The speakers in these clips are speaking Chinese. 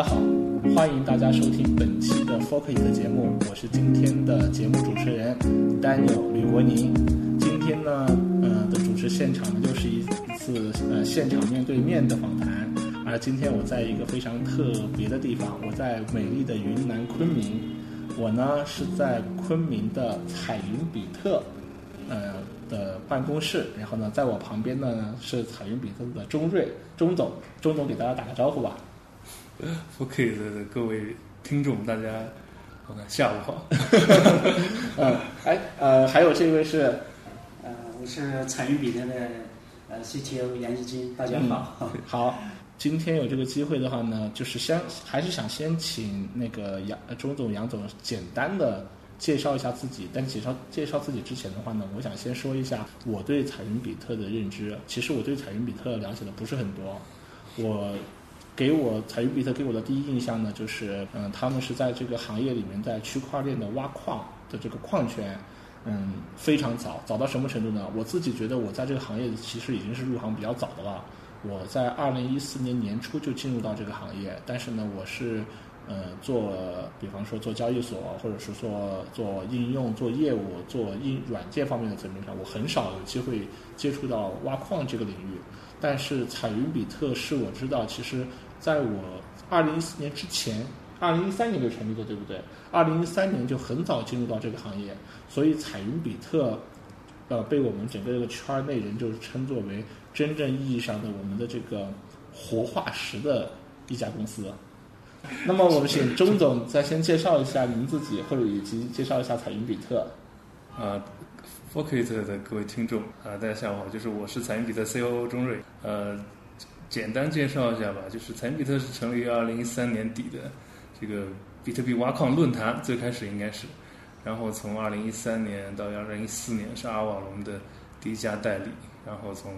大家好，欢迎大家收听本期的 Focus 的节目，我是今天的节目主持人 Daniel 吕国宁。今天呢，呃的主持现场呢，又是一一次呃现场面对面的访谈。而今天我在一个非常特别的地方，我在美丽的云南昆明。我呢是在昆明的彩云比特，呃的办公室。然后呢，在我旁边呢是彩云比特的钟瑞钟总，钟总给大家打个招呼吧。OK 的各位听众，大家好，下午好。嗯，哎，呃，还有这位是，呃，我是彩云比特的呃 CTO 杨一金，大家好。好，今天有这个机会的话呢，就是先还是想先请那个杨呃钟总、杨总简单的介绍一下自己。但介绍介绍自己之前的话呢，我想先说一下我对彩云比特的认知。其实我对彩云比特了解的不是很多，我。给我彩云比特给我的第一印象呢，就是嗯，他们是在这个行业里面，在区块链的挖矿的这个矿圈，嗯，非常早，早到什么程度呢？我自己觉得我在这个行业其实已经是入行比较早的了。我在二零一四年年初就进入到这个行业，但是呢，我是呃做，比方说做交易所，或者是做做应用、做业务、做硬软件方面的层面上，我很少有机会接触到挖矿这个领域。但是彩云比特是我知道，其实在我二零一四年之前，二零一三年就成立的，对不对？二零一三年就很早进入到这个行业，所以彩云比特，呃，被我们整个这个圈内人就称作为真正意义上的我们的这个活化石的一家公司。那么我们请钟总再先介绍一下您自己，或者以及介绍一下彩云比特。啊 f o c u s 的各位听众啊，大家下午好，就是我是彩云比特 COO 钟瑞。呃，简单介绍一下吧，就是彩云比特是成立于二零一三年底的这个比特币挖矿论坛，最开始应该是，然后从二零一三年到二零一四年是阿瓦隆的第一家代理，然后从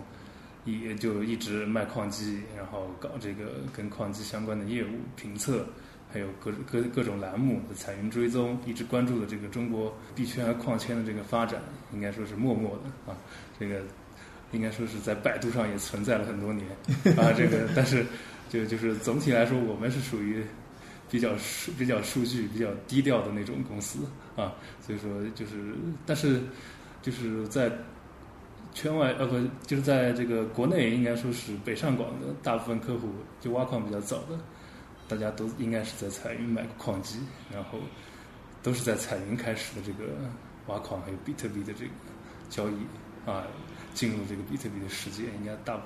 也就一直卖矿机，然后搞这个跟矿机相关的业务评测。还有各各各种栏目的彩云追踪，一直关注的这个中国币圈和矿圈的这个发展，应该说是默默的啊。这个应该说是在百度上也存在了很多年啊。这个但是就就是总体来说，我们是属于比较数比较数据比较低调的那种公司啊。所以说就是，但是就是在圈外呃不就是在这个国内，应该说是北上广的大部分客户就挖矿比较早的。大家都应该是在彩云买过矿机，然后都是在彩云开始的这个挖矿，还有比特币的这个交易啊，进入这个比特币的世界，应该大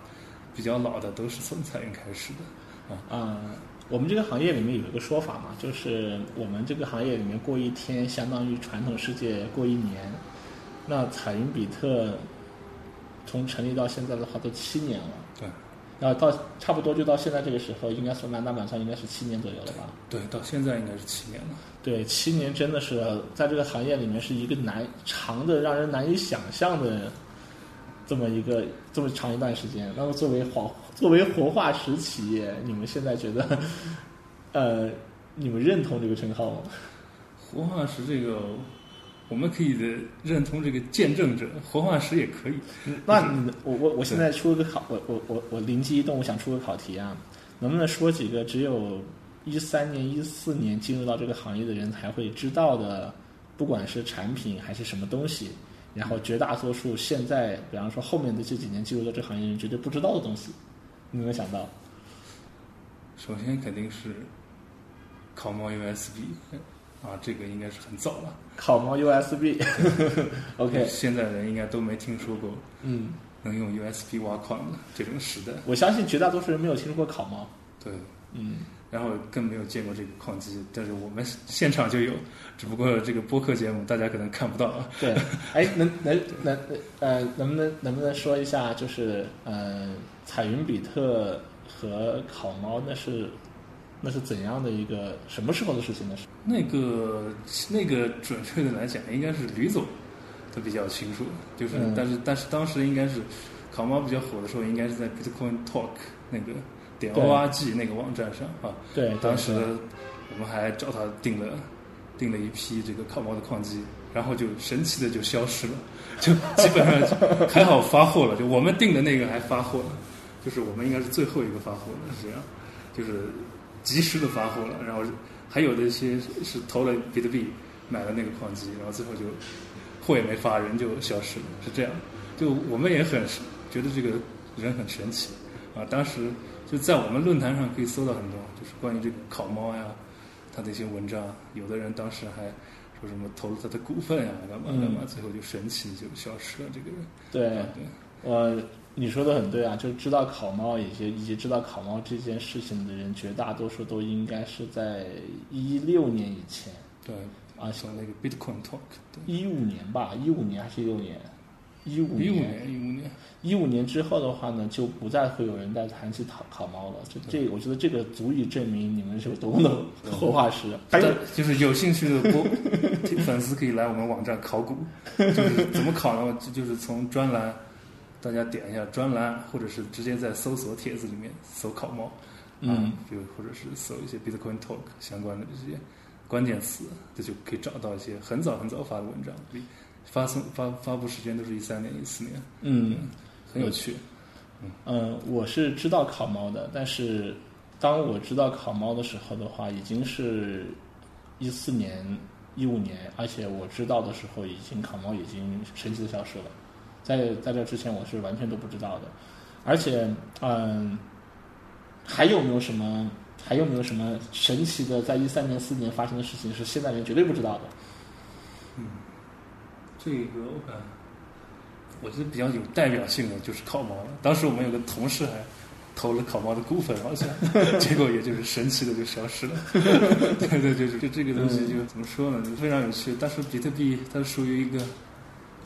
比较老的都是从彩云开始的啊。啊、我们这个行业里面有一个说法嘛，就是我们这个行业里面过一天，相当于传统世界过一年。那彩云比特从成立到现在的话，都七年了。对。然后到差不多就到现在这个时候，应该算满打满算应该是七年左右了吧？对，到现在应该是七年了。对，七年真的是在这个行业里面是一个难长的让人难以想象的这么一个这么长一段时间。那么作为活作为活化石企业，你们现在觉得，呃，你们认同这个称号吗？活化石这个，我们可以的认同这个见证者，活化石也可以。那你我我我现在出个考，我我我我灵机一动，我想出个考题啊，能不能说几个只有一三年、一四年进入到这个行业的人才会知道的，不管是产品还是什么东西，然后绝大多数现在，比方说后面的这几年进入到这个行业人绝对不知道的东西，你有没有想到？首先肯定是烤猫 USB 啊，这个应该是很早了。烤猫 USB，OK，现在人应该都没听说过嗯，能用 USB 挖矿的这种时代。我相信绝大多数人没有听说过烤猫，对，嗯。然后更没有见过这个矿机，但是我们现场就有，只不过这个播客节目大家可能看不到啊。对，哎，能能能呃，能不能能不能说一下，就是呃，彩云比特和烤猫那是那是怎样的一个什么时候的事情呢？是那个那个准确的来讲，应该是吕总他比较清楚，就是、嗯但是但是当时应该是烤猫比较火的时候，应该是在 Bitcoin Talk 那个点 org 那个网站上啊。对，当时对我们还找他订了订了一批这个烤猫的矿机，然后就神奇的就消失了，就基本上就 还好发货了，就我们订的那个还发货了，就是我们应该是最后一个发货的，是这样，就是及时的发货了，然后还有的一些是投了比特币买了那个矿机，然后最后就货也没发，人就消失了，是这样。就我们也很觉得这个人很神奇啊！当时就在我们论坛上可以搜到很多，就是关于这个烤猫呀，他的一些文章。有的人当时还说什么投了他的股份呀，干嘛干嘛，最后就神奇就消失了。这个人对对，我你说的很对啊，就知道烤猫以及以及知道烤猫这件事情的人，绝大多数都应该是在一六年以前，对啊，像那个 Bitcoin Talk，对，一五年吧，一五年还是一六年？一五一五年，一五年，一五年之后的话呢，就不再会有人再谈起烤烤猫了。这这，我觉得这个足以证明你们是有多么的活化石。还有就是有兴趣的播 粉丝可以来我们网站考古，就是怎么考呢？就就是从专栏，大家点一下专栏，或者是直接在搜索帖子里面搜烤猫，嗯，就或者是搜一些 Bitcoin Talk 相关的这些关键词，这就可以找到一些很早很早发的文章。发送发发布时间都是一三年、一四年，嗯，很有趣。嗯，我是知道烤猫的，但是当我知道烤猫的时候的话，已经是一四年、一五年，而且我知道的时候，已经烤猫已经神奇的消失了。在在这之前，我是完全都不知道的。而且，嗯，还有没有什么？还有没有什么神奇的，在一三年、四年发生的事情是现在人绝对不知道的？嗯。这个我看，我觉得比较有代表性的就是烤猫了。当时我们有个同事还投了烤猫的股份，好像，结果也就是神奇的就消失了。对对，就是就这个东西就怎么说呢？就非常有趣。但是比特币它属于一个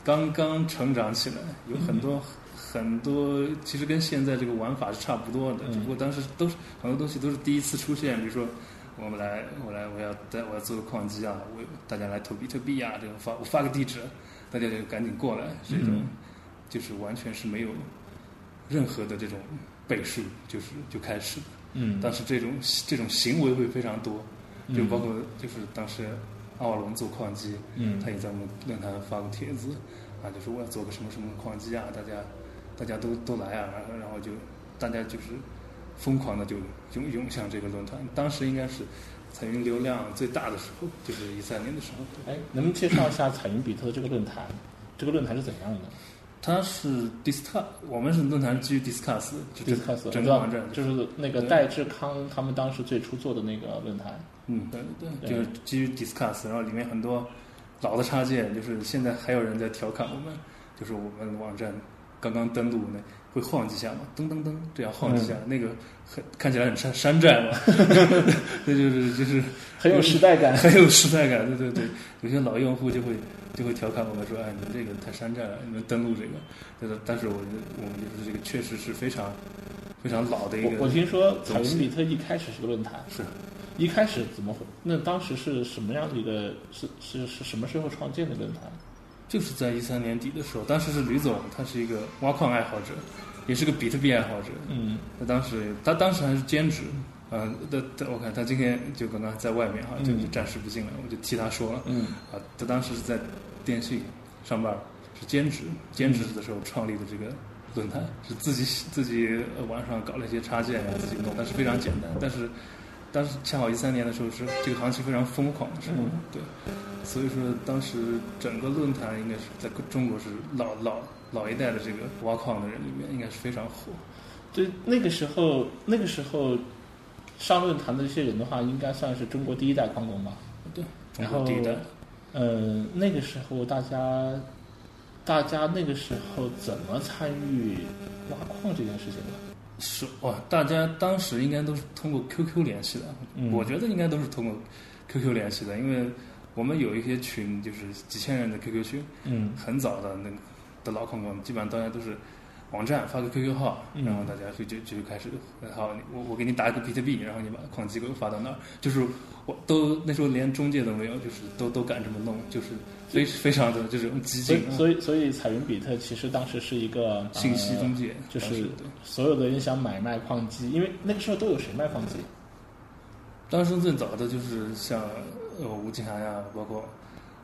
刚刚成长起来，有很多很多，其实跟现在这个玩法是差不多的，只不过当时都是很多东西都是第一次出现，比如说。我们来，我来，我要带，我要做个矿机啊！我大家来投比特币啊！这种发我发个地址，大家就赶紧过来。这种就是完全是没有任何的这种背书，就是就开始。嗯。但是这种这种行为会非常多，就包括就是当时阿龙做矿机，嗯，他也在我们论坛发过帖子，啊，就说我要做个什么什么矿机啊，大家大家都都来啊，然后然后就大家就是。疯狂的就涌涌向这个论坛，当时应该是彩云流量最大的时候，就是一三年的时候。哎，能不能介绍一下彩云比特的这个论坛？这个论坛是怎样的？它是 Discuss，我们是论坛基于 Discuss，Discuss 整个网站就是那个戴志康他们当时最初做的那个论坛。嗯，对对，就是基于 Discuss，然后里面很多老的插件，就是现在还有人在调侃我们，就是我们网站刚刚登录那。会晃几下嘛？噔噔噔，这样晃几下，那个很看起来很山山寨嘛，那就是就是很有时代感，很有时代感。对对对，有些老用户就会就会调侃我们说：“哎，你们这个太山寨了，你们登录这个。”但是但是我觉得我们就是这个确实是非常非常老的一个。我听说彩云比特一开始是个论坛，是一开始怎么会？那当时是什么样的一个？是是是什么时候创建的论坛？就是在一三年底的时候，当时是吕总，他是一个挖矿爱好者，也是个比特币爱好者。嗯，他当时他当时还是兼职，嗯，他他我看他今天就刚刚在外面哈，就暂时不进来，我就替他说了。嗯，啊，他当时是在电信上班，是兼职，兼职的时候创立的这个论坛，是自己自己网上搞了一些插件啊，自己弄，但是非常简单，但是。当时恰好一三年的时候是这个行情非常疯狂的时候，对，所以说当时整个论坛应该是在中国是老老老一代的这个挖矿的人里面应该是非常火。对，那个时候那个时候上论坛的这些人的话，应该算是中国第一代矿工吧？对，然后第一代。呃，那个时候大家大家那个时候怎么参与挖矿这件事情的？是哇，大家当时应该都是通过 QQ 联系的。我觉得应该都是通过 QQ 联系的，因为我们有一些群，就是几千人的 QQ 群。嗯，很早的那个的老矿工，基本上大家都是网站发个 QQ 号，然后大家就就就开始，好，我我给你打一个比特币，然后你把矿机给我发到那儿。就是我都那时候连中介都没有，就是都都敢这么弄，就是。非非常的这种激进，所以所以彩云比特其实当时是一个信息中介，就是所有的人想买卖矿机，因为那个时候都有谁卖矿机？当时最早的就是像呃吴启涵呀，包括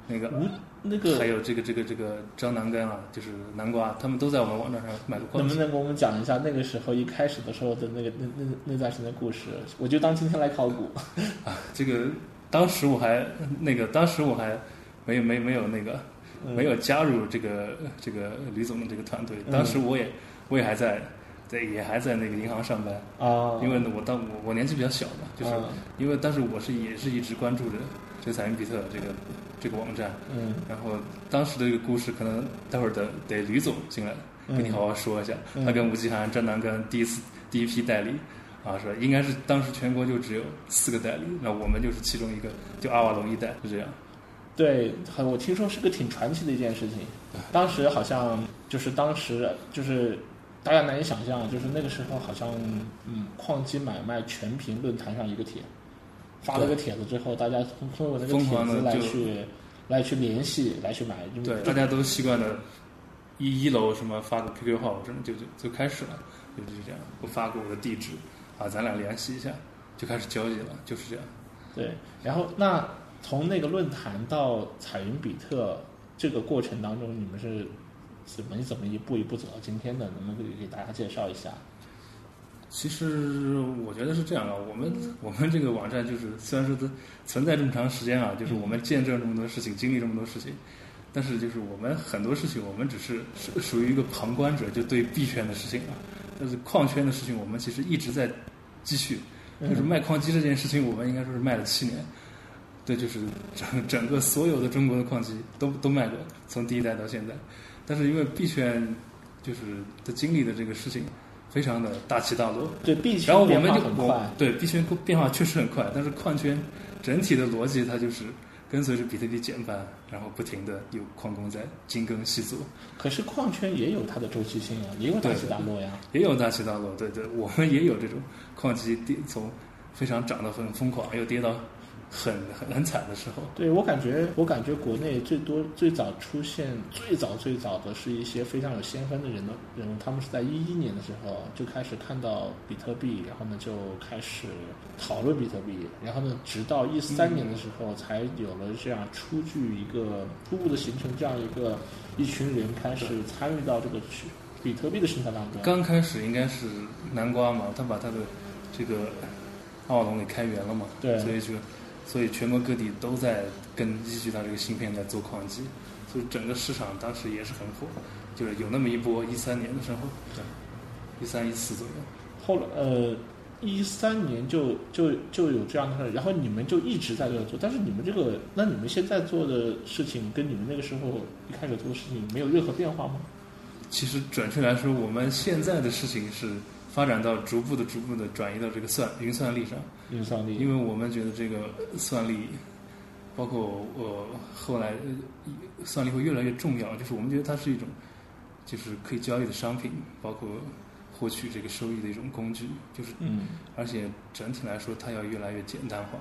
那个无那个还有这个这个这个张南根啊，就是南瓜，他们都在我们网站上买过。能不能给我们讲一下那个时候一开始的时候的那个那那那段时间的故事？我就当今天来考古。啊，这个当时我还那个当时我还没有没没有那个嗯没有加入这个这个李总的这个团队，当时我也我也还在在也还在那个银行上班，啊，因为呢我当我我年纪比较小嘛，就是啊因为当时我是也是一直关注着这个彩云比特这个这个网站，嗯然后当时的这个故事可能待会儿得得吕总进来跟你好好说一下，嗯他跟吴奇涵、张南跟第一次第一批代理。啊，是吧？应该是当时全国就只有四个代理，那我们就是其中一个，就阿瓦隆一代，是这样。对，很我听说是个挺传奇的一件事情。当时好像就是当时就是大家难以想象，就是那个时候好像嗯，矿机买卖全凭论坛上一个帖，发了个帖子之后，大家通通过那个帖子来去来去联系，来去买。就对，大家都习惯了，一一楼什么发个 QQ 号，真的就就就开始了，就就这样，我发给我的地址，啊，咱俩联系一下，就开始交易了，就是这样。对，然后那从那个论坛到彩云比特这个过程当中，你们是怎么怎么一步一步走到今天的？能不能给给大家介绍一下？其实我觉得是这样啊，我们我们这个网站就是虽然说它存在这么长时间啊，就是我们见证这么多事情，经历这么多事情，但是就是我们很多事情，我们只是属属于一个旁观者，就对币圈的事情啊，但是矿圈的事情，我们其实一直在继续。就是卖矿机这件事情，我们应该说是卖了七年。对，就是整整个所有的中国的矿机都都卖过，从第一代到现在。但是因为币圈就是的经历的这个事情非常的大起大落，对币圈然后我变们就很快，对币圈变化确实很快，但是矿圈整体的逻辑它就是跟随着比特币减半，然后不停的有矿工在精耕细作，可是矿圈也有它的周期性啊，也有大起大落呀。也有大起大落。对对，我们也有这种矿机跌从非常涨得很疯狂，又跌到很很很惨的时候。对我感觉，我感觉国内最多最早出现最早最早的是一些非常有先锋的人的人物，他们是在一一年的时候就开始看到比特币，然后呢就开始讨论比特币，然后呢直到一三年的时候才有了这样初具一个初步的形成这样一个一群人开始参与到这个去比特币的生态当中。刚开始应该是南瓜嘛，他把他的这个奥龙给开源了嘛，对所以就所以全国各地都在跟依据它这个芯片在做矿机，所以整个市场当时也是很火，就是有那么一波一三年的时候，对，一三一四左右。后来呃，一三年就就就有这样的事，然后你们就一直在这做，但是你们这个，那你们现在做的事情跟你们那个时候一开始做的事情没有任何变化吗？其实准确来说，我们现在的事情是发展到逐步的、逐步的转移到这个算云算力上，运算力，因为我们觉得这个算力，包括呃后来呃算力会越来越重要，就是我们觉得它是一种就是可以交易的商品，包括获取这个收益的一种工具，就是嗯。而且整体来说，它要越来越简单化，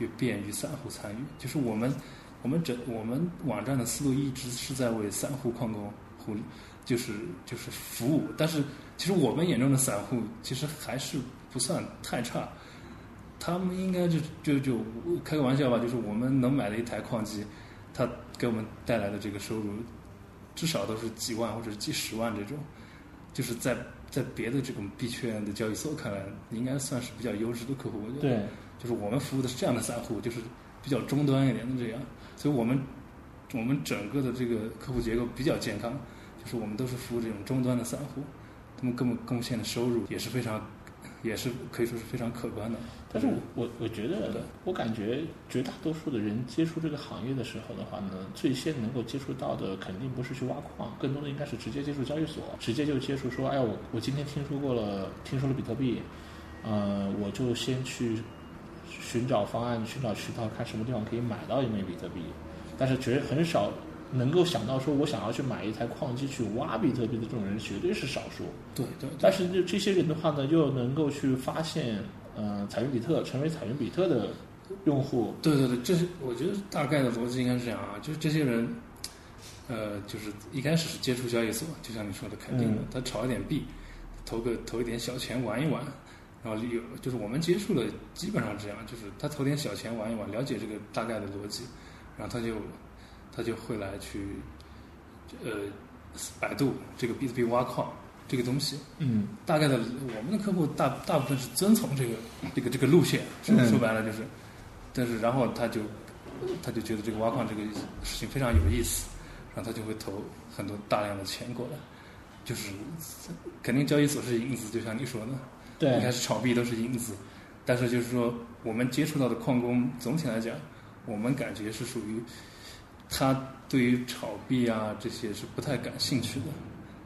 越便于散户参与。就是我们我们整我们网站的思路一直是在为散户矿工互就是就是服务，但是其实我们眼中的散户其实还是不算太差。他们应该就就就开个玩笑吧，就是我们能买的一台矿机，它给我们带来的这个收入，至少都是几万或者几十万这种，就是在在别的这种币圈的交易所看来，应该算是比较优质的客户。我觉得，对，就是我们服务的是这样的散户，就是比较终端一点的这样，所以我们我们整个的这个客户结构比较健康，就是我们都是服务这种终端的散户，他们贡贡献的收入也是非常，也是可以说是非常可观的。但是我我我觉得，我感觉绝大多数的人接触这个行业的时候的话呢，最先能够接触到的肯定不是去挖矿，更多的应该是直接接触交易所，直接就接触说，哎呀，我我今天听说过了，听说了比特币，呃，我就先去寻找方案、寻找渠道，看什么地方可以买到一枚比特币。但是绝很少能够想到说我想要去买一台矿机去挖比特币的这种人，绝对是少数。对对对。但是这这些人的话呢，又能够去发现，呃，采用比特成为采用比特的用户，对对对，这是我觉得大概的逻辑应该是这样啊，就是这些人，呃，就是一开始是接触交易所，就像你说的，肯定的，嗯。他炒一点币，投个投一点小钱玩一玩，然后有就是我们接触的基本上这样，就是他投点小钱玩一玩，了解这个大概的逻辑，然后他就他就会来去呃百度这个比特币挖矿这个东西。嗯。大概的，我们的客户大大部分是遵从这个这个这个路线，说嗯。说白了就是，但是然后他就他就觉得这个挖矿这个事情非常有意思，然后他就会投很多大量的钱过来，就是肯定交易所是影子，就像你说的，对。一开对，始炒币都是影子，但是就是说我们接触到的矿工，总体来讲，我们感觉是属于他对于炒币啊这些是不太感兴趣的，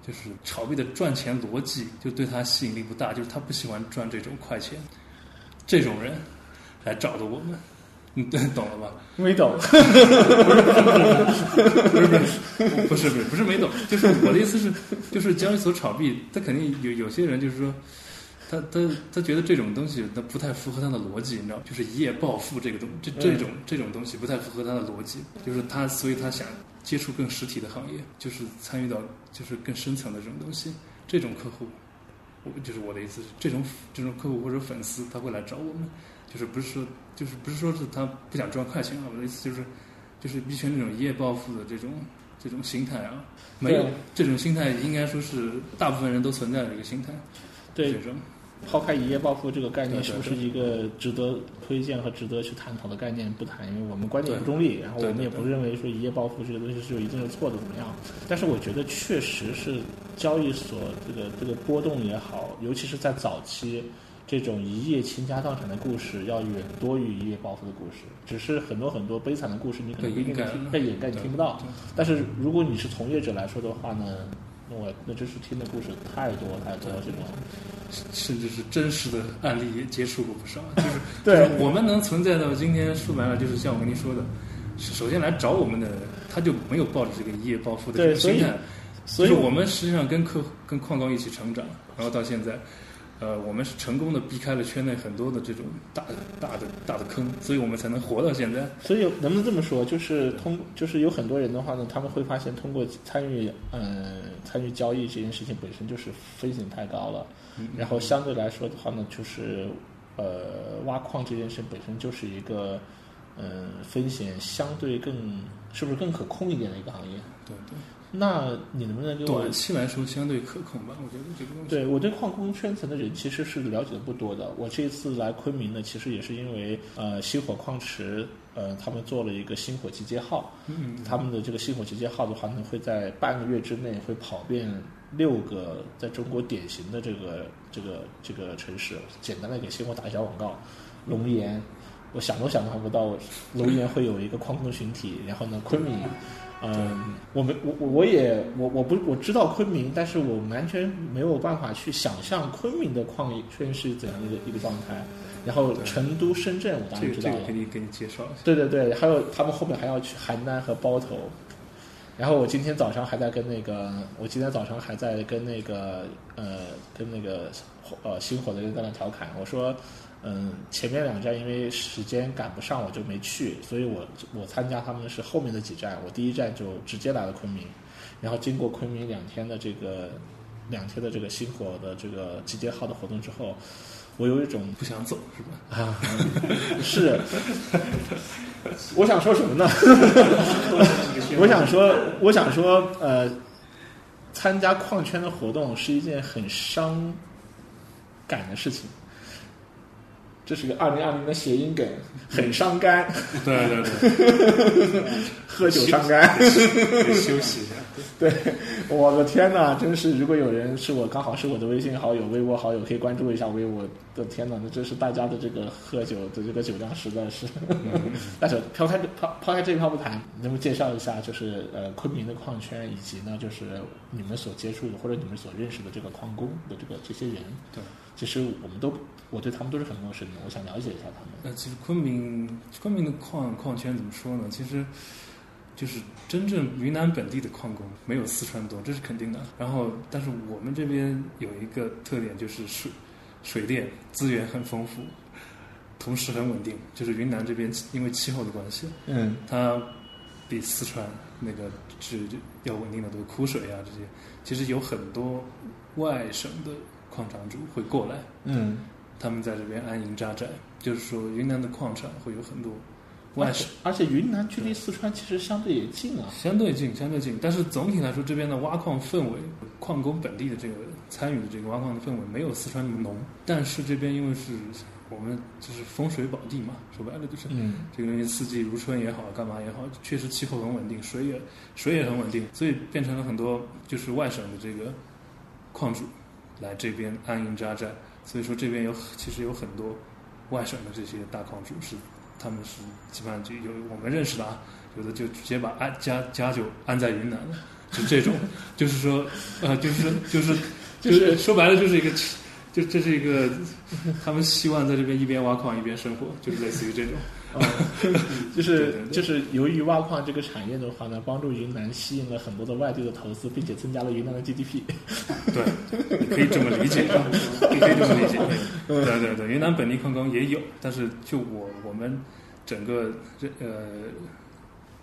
就是炒币的赚钱逻辑就对他吸引力不大，就是他不喜欢赚这种快钱，这种人来找的我们，你懂了吧？没懂。不是不是不是没懂，就是我的意思是，就是交易所炒币，他肯定有有些人就是说，他他他觉得这种东西他不太符合他的逻辑，你知道，就是一夜暴富这个东这这种这种东西不太符合他的逻辑，就是他所以他想接触更实体的行业，就是参与到就是更深层的这种东西，这种客户，我就是我的意思是，这种这种客户或者粉丝他会来找我们，就是不是说就是不是说是他不想赚快钱啊，我的意思就是就是币圈那种一夜暴富的这种这种心态啊，没有这种心态，应该说是大部分人都存在的这个心态。对。这，种抛开一夜暴富这个概念，是不是一个值得推荐和值得去探讨的概念？不谈，因为我们观点不中立，然后我们也不认为说一夜暴富这个东西是有一定的错的怎么样。但是我觉得确实是交易所这个这个波动也好，尤其是在早期。这种一夜倾家荡产的故事要远多于一夜暴富的故事，只是很多很多悲惨的故事你可能不一定听被掩盖，你听不到。但是如果你是从业者来说的话呢，那我那真是听的故事太多太多这种。甚至是真实的案例也接触过不少，就是我们能存在到今天，说白了就是像我跟您说的，首先来找我们的他就没有抱着这个一夜暴富的心态，所以就是我们实际上跟客跟矿工一起成长，然后到现在，呃，我们是成功的避开了圈内很多的这种大大的大的坑，所以我们才能活到现在。所以能不能这么说，就是通，就是有很多人的话呢，他们会发现通过参与，呃，参与交易这件事情本身就是风险太高了，然后相对来说的话呢，就是，呃，挖矿这件事本身就是一个，嗯、风险相对更，是不是更可控一点的一个行业？对对，那你能不能给我短期来说相对可控吧，我觉得这个东西。对我对矿工圈层的人其实是了解的不多的。我这一次来昆明呢，其实也是因为呃星火矿池呃他们做了一个星火集结号，嗯，他们的这个星火集结号的话呢，会在半个月之内会跑遍六个在中国典型的这个这个这个城市。简单的给星火打一下广告，龙岩，我想都想象不到龙岩会有一个矿工群体，然后呢昆明。嗯，我们我我我也我我不我知道昆明，但是我完全没有办法去想象昆明的矿业圈是怎样的一个一个状态。然后成都、深圳，我当然知道了。个给你给你介绍一下。对对对，还有他们后面还要去邯郸和包头。然后我今天早上还在跟那个，我今天早上还在跟那个呃，跟那个呃星火的人在那调侃，我说，嗯，前面两站因为时间赶不上，我就没去，所以我我参加他们是后面的几站，我第一站就直接来了昆明，然后经过昆明两天的这个两天的这个星火的这个集结号的活动之后，我有一种不想走是吧？啊，是，我想说什么呢？我想说，我想说，呃，参加矿圈的活动是一件很伤感的事情。这是个二零二零的谐音梗，很伤肝，对对对，喝酒伤肝。休息一下。对，我的天呐，真是！如果有人是我刚好是我的微信好友、微博好友，可以关注一下微我的天呐，那真是大家的这个喝酒的这个酒量实在是。但是抛开抛抛开这一抛不谈，能不能介绍一下，就是呃昆明的矿圈，以及呢就是你们所接触的或者你们所认识的这个矿工的这个这些人？对，其实我们都我对他们都是很陌生的，我想了解一下他们。那其实昆明昆明的矿矿圈怎么说呢？其实就是真正云南本地的矿工没有四川多，这是肯定的。然后，但是我们这边有一个特点，就是水水电资源很丰富，同时很稳定。就是云南这边因为气候的关系，嗯它比四川那个是要稳定的多，枯水啊这些，其实有很多外省的矿场主会过来。嗯他们在这边安营扎寨，就是说云南的矿场会有很多外省。而且云南距离四川其实相对也近啊。相对近，相对近，但是总体来说，这边的挖矿氛围，矿工本地的这个参与的这个挖矿的氛围没有四川那么浓。但是这边因为是我们就是风水宝地嘛，说白了就是嗯这个东西四季如春也好，干嘛也好，确实气候很稳定，水也水也很稳定，所以变成了很多就是外省的这个矿主来这边安营扎寨。所以说这边有其实有很多外省的这些大矿主是他们是基本上就有我们认识的啊，有的就直接把安家家就安在云南了，就这种，就是说呃就是就是就是说白了就是一个。就这是一个，他们希望在这边一边挖矿一边生活，就是类似于这种。哦，就是就是由于挖矿这个产业的话呢，帮助云南吸引了很多的外地的投资，并且增加了云南的 GDP。对，你可以这么理解，你可以这么理解。对对对，云南本地矿工也有，但是就我我们整个这呃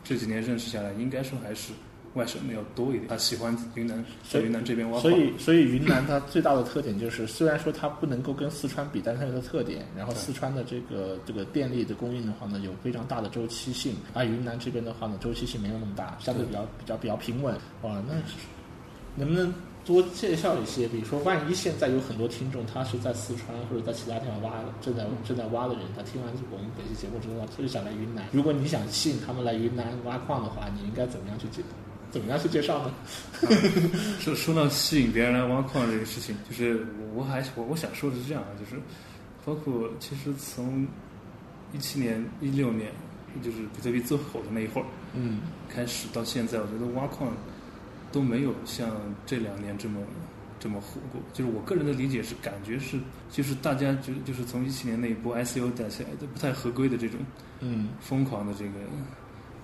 这几年认识下来，应该说还是外省的要多一点。他喜欢云南，在云南这边挖矿。所以，所以云南它最大的特点就是，虽然说它不能够跟四川比，但是它有个特点。然后四川的这个这个电力的供应的话呢，有非常大的周期性，而云南这边的话呢，周期性没有那么大，相对比较比较比较平稳。哇，那能不能多介绍一些？比如说，万一现在有很多听众，他是在四川或者在其他地方挖的，正在正在挖的人，他听完我们本期节目之后，他就想来云南。如果你想吸引他们来云南挖矿的话，你应该怎么样去介怎么样去介绍呢？说说到吸引别人来挖矿这个事情，就是我我还我我想说的是这样啊，就是包括其实从一七年、一六年，就是比特币最火的那一会儿嗯开始到现在，我觉得挖矿都没有像这两年这么这么火过。就是我个人的理解是，感觉是就是大家就就是从一七年那一波 ICO 带起来的不太合规的这种嗯疯狂的这个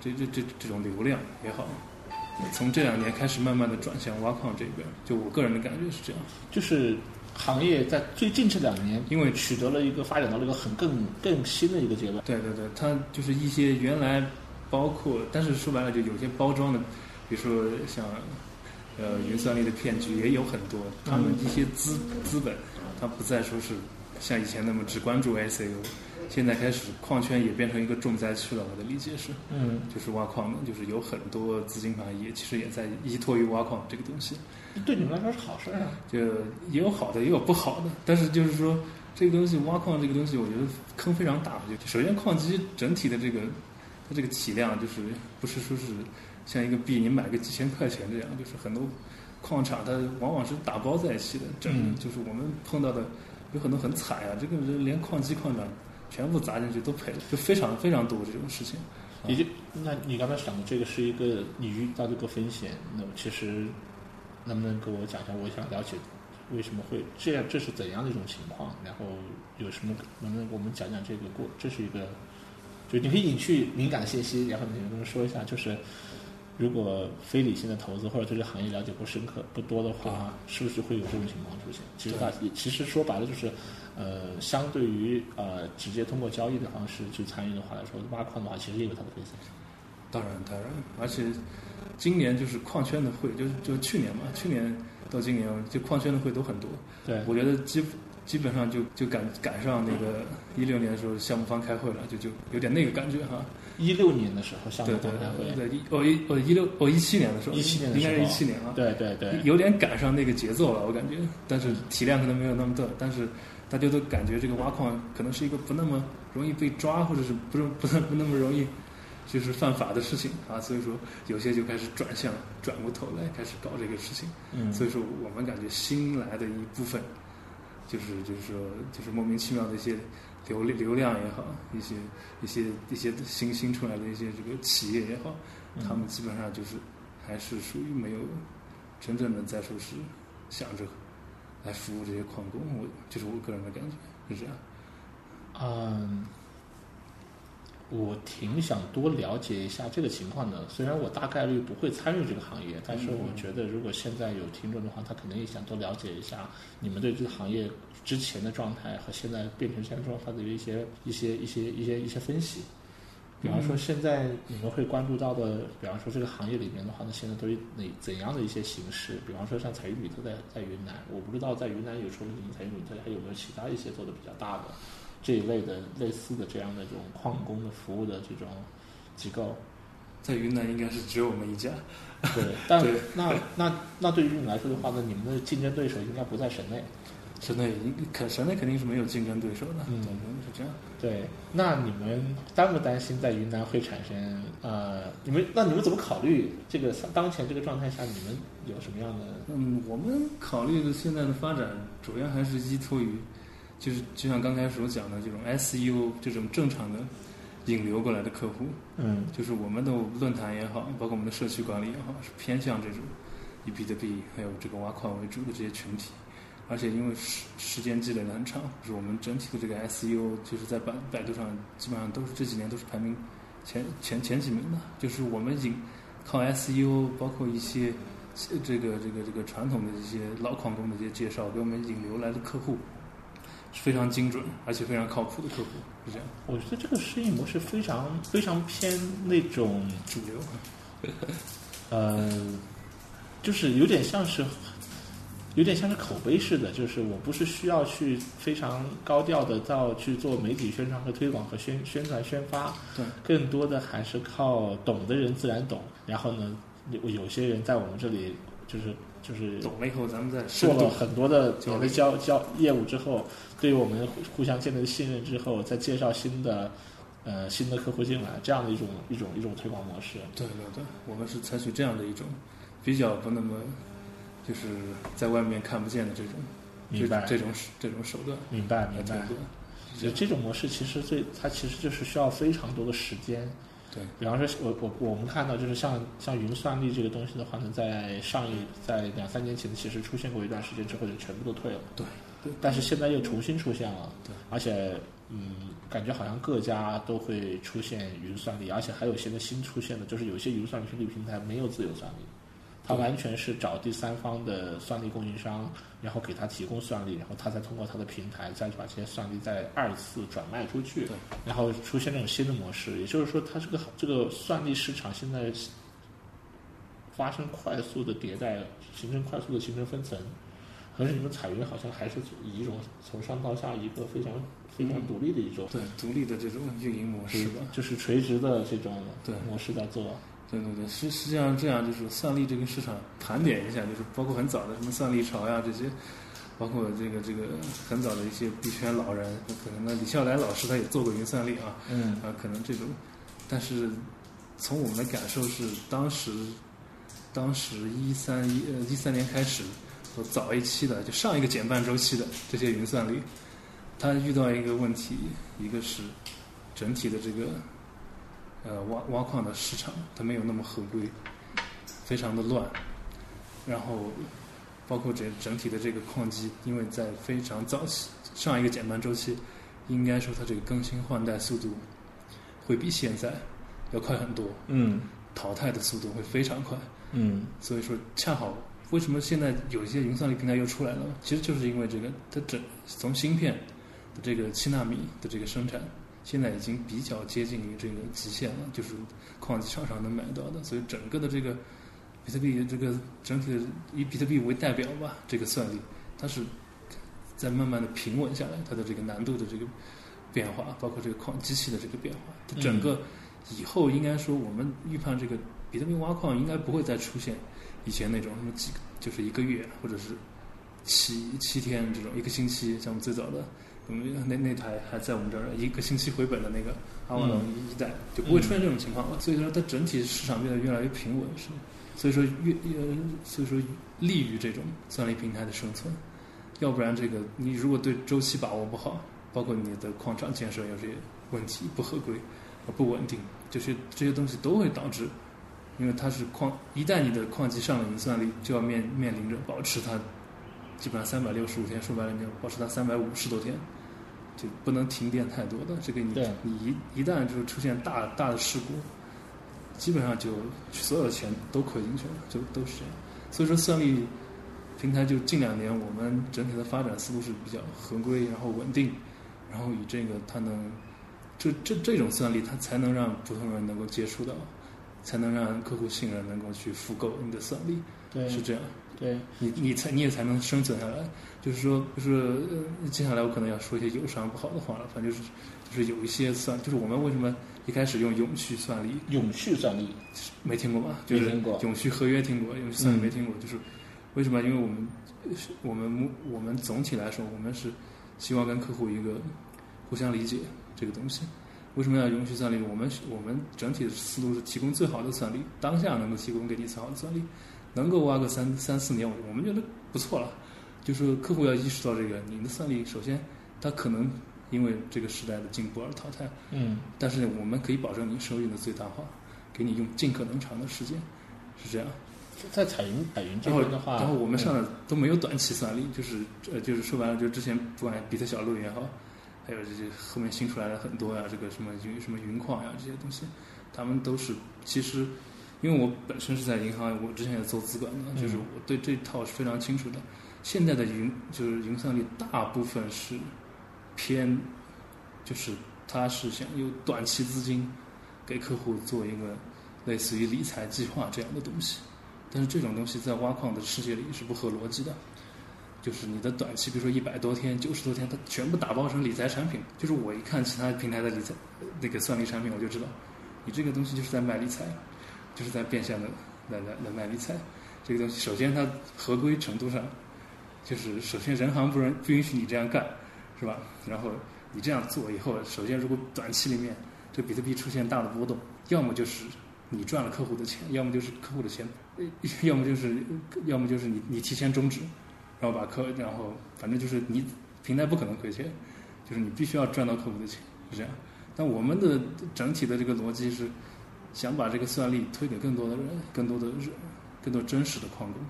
这这这这种流量也好，从这两年开始慢慢的转向挖矿这边，就我个人的感觉是这样。就是行业在最近这两年，因为取得了一个发展到了一个很更更新的一个阶段。对对对，它就是一些原来包括，但是说白了就有些包装的，比如说像呃云算力的骗局也有很多，他们一些资资本，它不再说是像以前那么只关注 ICO，现在开始矿圈也变成一个重灾区了。我的理解是，嗯，就是挖矿的，就是有很多资金盘也其实也在依托于挖矿这个东西。对你们来说是好事儿啊。就也有好的，也有不好的。但是就是说，这个东西挖矿这个东西，我觉得坑非常大。就首先，矿机整体的这个它这个体量，就是不是说是像一个币你买个几千块钱这样，就是很多矿场它往往是打包在一起的。整嗯就是我们碰到的有很多很惨啊，这个人连矿机矿长全部砸进去都赔了，就非常非常多这种事情。也就，那你刚才讲的这个是一个你遇到这个风险，那其实能不能给我讲一下？我想了解为什么会这样，这是怎样的一种情况？然后有什么能不能给我们讲讲这个过？这是一个，就你可以隐去敏感的信息，然后你能不能说一下，就是如果非理性的投资或者对这个行业了解不深刻、不多的话，是不是会有这种情况出现？其实大，其实说白了就是。呃，相对于呃直接通过交易的方式去参与的话来说，挖矿的话其实也有它的风险。当然，当然，而且今年就是矿圈的会，就是就去年嘛，去年到今年，就矿圈的会都很多。对，我觉得基基本上就就赶赶上那个一六年的时候，项目方开会了，就就有点那个感觉哈。一六年的时候，项目方开会，对，一哦一哦一六哦一七年的时候，一七年应该是一七年啊。对对对，有点赶上那个节奏了，我感觉，但是体量可能没有那么大，但是大家都感觉这个挖矿可能是一个不那么容易被抓，或者是不是不那不那么容易就是犯法的事情啊，所以说有些就开始转向，转过头来开始搞这个事情。嗯，所以说我们感觉新来的一部分，就是就是说就是莫名其妙的一些流流量也好，一些一些一些新新出来的一些这个企业也好，嗯他们基本上就是还是属于没有真正的在说是想着来服务这些矿工，我就是我个人的感觉是这样。嗯，我挺想多了解一下这个情况的。虽然我大概率不会参与这个行业，但是我觉得如果现在有听众的话，他肯定也想多了解一下你们对这个行业之前的状态和现在变成现在状态的一些一些一些一些一些分析。比方说，现在你们会关注到的，比方说这个行业里面的话呢，现在都有哪怎样的一些形式？比方说像彩云比特在在云南，我不知道在云南有时候你们彩云比特还有没有其他一些做的比较大的，这一类的类似的这样的这种矿工的服务的这种机构。在云南应该是只有我们一家。对，但 那那那对于你来说的话呢，你们的竞争对手应该不在省内。省内肯省内肯定是没有竞争对手的，嗯对，是这样。对，那你们担不担心在云南会产生呃，你们那你们怎么考虑这个当前这个状态下，你们有什么样的？嗯，我们考虑的现在的发展，主要还是依托于，就是就像刚开始我讲的这种 SEO 这种正常的引流过来的客户，嗯就是我们的论坛也好，包括我们的社区管理也好，是偏向这种以比特币还有这个挖矿为主的这些群体。而且因为时时间积累的很长，就是我们整体的这个 SEO，就是在百百度上基本上都是这几年都是排名前前前几名的。就是我们引靠 SEO，包括一些呃这个这个这个传统的一些老矿工的一些介绍，给我们引流来的客户是非常精准而且非常靠谱的客户，是这样我觉得这个生意模式非常非常偏那种主流。呃，就是有点像是，有点像是口碑似的，就是我不是需要去非常高调的到去做媒体宣传和推广和宣宣传宣发，对，更多的还是靠懂的人自然懂，然后呢，有有些人在我们这里就是就是懂了以后，咱们再做了很多的交流别的交交业务之后，对于我们互互相建立信任之后，再介绍新的呃新的客户进来，这样的一种一种一种推广模式。对对对，我们是采取这样的一种比较不那么就是在外面看不见的这种明白这这种这种手段明白明白。推广。就这种模式其实最它其实就是需要非常多的时间。对，比方说，我我我们看到就是像像云算力这个东西的话呢，在上一在两三年前其实出现过一段时间之后就全部都退了。对对但是现在又重新出现了。对，而且嗯，感觉好像各家都会出现云算力，而且还有现在新出现的，就是有些云算力平台没有自由算力。它完全是找第三方的算力供应商，然后给他提供算力，然后他再通过他的平台再把这些算力再二次转卖出去对，然后出现这种新的模式。也就是说，它这个这个算力市场现在发生快速的迭代，形成快速的形成分层。可是你们彩云好像还是以一种从上到下一个非常非常独立的一种，对独立的这种运营模式吧。就是垂直的这种对模式在做。对对对，实实际上这样就是算力这个市场盘点一下，就是包括很早的什么算力潮呀这些，包括这个这个很早的一些币圈老人，可能呢李笑来老师他也做过云算力啊，嗯啊可能这种，但是从我们的感受是，当时当时一三一呃一三年开始，和早一期的就上一个减半周期的这些云算力，它遇到一个问题，一个是整体的这个。呃，挖挖矿的市场它没有那么合规，非常的乱，然后包括整整体的这个矿机，因为在非常早期上一个减半周期，应该说它这个更新换代速度会比现在要快很多，嗯淘汰的速度会非常快，嗯所以说恰好为什么现在有一些云算力平台又出来了？其实就是因为这个它整从芯片的这个七纳米的这个生产。现在已经比较接近于这个极限了，就是矿机厂商能买到的，所以整个的这个比特币这个整体的以比特币为代表吧，这个算力它是在慢慢的平稳下来，它的这个难度的这个变化，包括这个矿机器的这个变化，它整个以后应该说我们预判这个比特币挖矿应该不会再出现以前那种什么几就是一个月或者是七七天这种一个星期，像我们最早的。我们那那台还在我们这儿，一个星期回本的那个阿瓦隆一代、就不会出现这种情况了。所以说，它整体市场变得越来越平稳，是。所以说越呃，所以说利于这种算力平台的生存。要不然，这个你如果对周期把握不好，包括你的矿场建设有些问题、不合规、不稳定，就是这些东西都会导致，因为它是矿，一旦你的矿机上了云算力，就要面面临着保持它基本上三百六十五天，说白了，你要保持它三百五十多天。就不能停电太多的，这个你你一一旦就是出现大大的事故，基本上就所有的钱都亏进去了，就都是这样。所以说，算力平台就近两年我们整体的发展思路是比较合规，然后稳定，然后以这个它能，这这这种算力它才能让普通人能够接触到，才能让客户信任，能够去复购你的算力，对，是这样。对，你你才你也才能生存下来。就是说，就是呃接下来我可能要说一些有伤不好的话了。反正就是就是有一些算，就是我们为什么一开始用永续算力，永续算力，没听过吧？就是没听过永续合约听过，永续算没听过。就是为什么？因为我们是我们目我们总体来说，我们是希望跟客户一个互相理解这个东西。为什么要永续算力？我们我们整体的思路是提供最好的算力，当下能够提供给你最好的算力，能够挖个三三四年，我们觉得不错了。就是客户要意识到这个，你的算力首先它可能因为这个时代的进步而淘汰，嗯，但是我们可以保证你收益的最大化，给你用尽可能长的时间，是这样。在彩云彩云这然后，边的话，然后我们上嗯的都没有短期算力，就是呃，就是说白了，就之前不管比特小路也好，还有这些后面新出来的很多呀，这个什么云什么云矿呀这些东西，他们都是其实，因为我本身是在银行，我之前也做资管的，就是嗯我对这套是非常清楚的。现在的云就是云算力，大部分是偏，就是他是想用短期资金给客户做一个类似于理财计划这样的东西。但是这种东西在挖矿的世界里是不合逻辑的，就是你的短期，比如说一百多天、九十多天，它全部打包成理财产品。就是我一看其他平台的理财那个算力产品，我就知道，你这个东西就是在卖理财，就是在变相的来来来卖理财。这个东西首先它合规程度上，就是首先人行不允不允许你这样干，是吧？然后你这样做以后，首先如果短期里面这比特币出现大的波动，要么就是你赚了客户的钱，要么就是客户的钱，要么就是要么就是你你提前终止，然后把客，然后反正就是你平台不可能亏钱，就是你必须要赚到客户的钱，是这样。但我们的整体的这个逻辑是想把这个算力推给更多的人，更多的人，更多真实的矿工。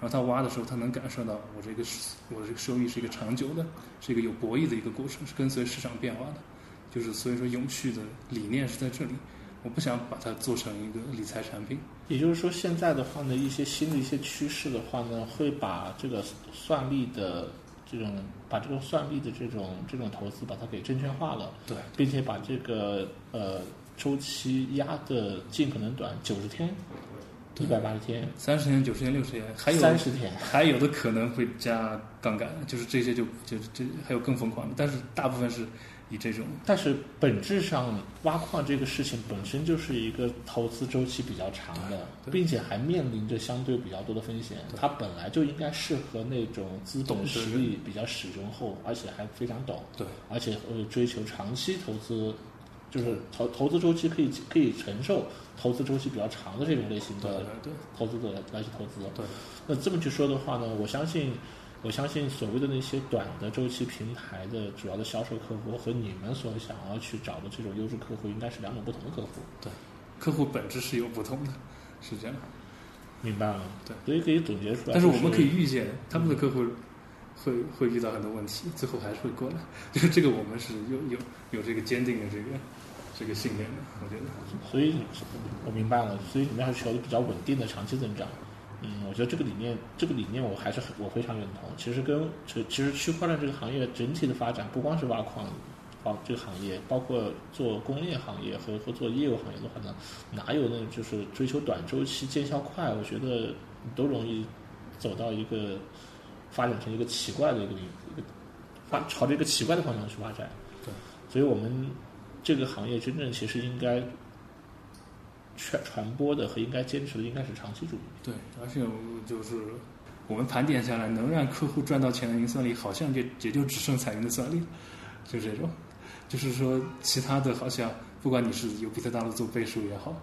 然后他挖的时候，他能感受到我这个我这个收益是一个长久的，是一个有博弈的一个过程，是跟随市场变化的。就是所以说，永续的理念是在这里。我不想把它做成一个理财产品。也就是说，现在的话呢，一些新的一些趋势的话呢，会把这个算力的这种，把这个算力的这种这种投资，把它给证券化了，对，并且把这个呃周期压的尽可能短，九十天、一百八十天、三十天、九十天、六十天，还有三十天。还有的可能会加杠杆，就是这些就就这还有更疯狂的，但是大部分是以这种但是本质上，挖矿这个事情本身就是一个投资周期比较长的，并且还面临着相对比较多的风险。它本来就应该适合那种资本实力比较始终厚，而且还非常懂，对而且呃追求长期投资，就是投投资周期可以可以承受投资周期比较长的这种类型对的对投资者来去投资。对那这么去说的话呢，我相信，我相信所谓的那些短的周期平台的主要的销售客户和你们所想要去找的这种优质客户，应该是两种不同的客户。对客户本质是有不同的，是这样。明白了？对，所以可以总结出来。但是我们可以预见他们的客户会会遇到很多问题，最后还是会过来。就是这个我们是有有有这个坚定的这个这个信念，我觉得。所以我明白了，所以你们还是求比较稳定的长期增长。嗯，我觉得这个理念，这个理念我还是很我非常认同。其实跟其实区块链这个行业整体的发展，不光是挖矿，啊这个行业，包括做工业行业和和做业务行业的话呢，哪有那就是追求短周期见效快？我觉得都容易走到一个发展成一个奇怪的一个领一个发朝着一个奇怪的方向去发展。对，所以我们这个行业真正其实应该传传播的和应该坚持的应该是长期主义。对，而且就是我们盘点下来，能让客户赚到钱的云算力，好像就也就只剩彩云的算力了，就这种。就是说，其他的好像不管你是有比特大陆做倍数也好，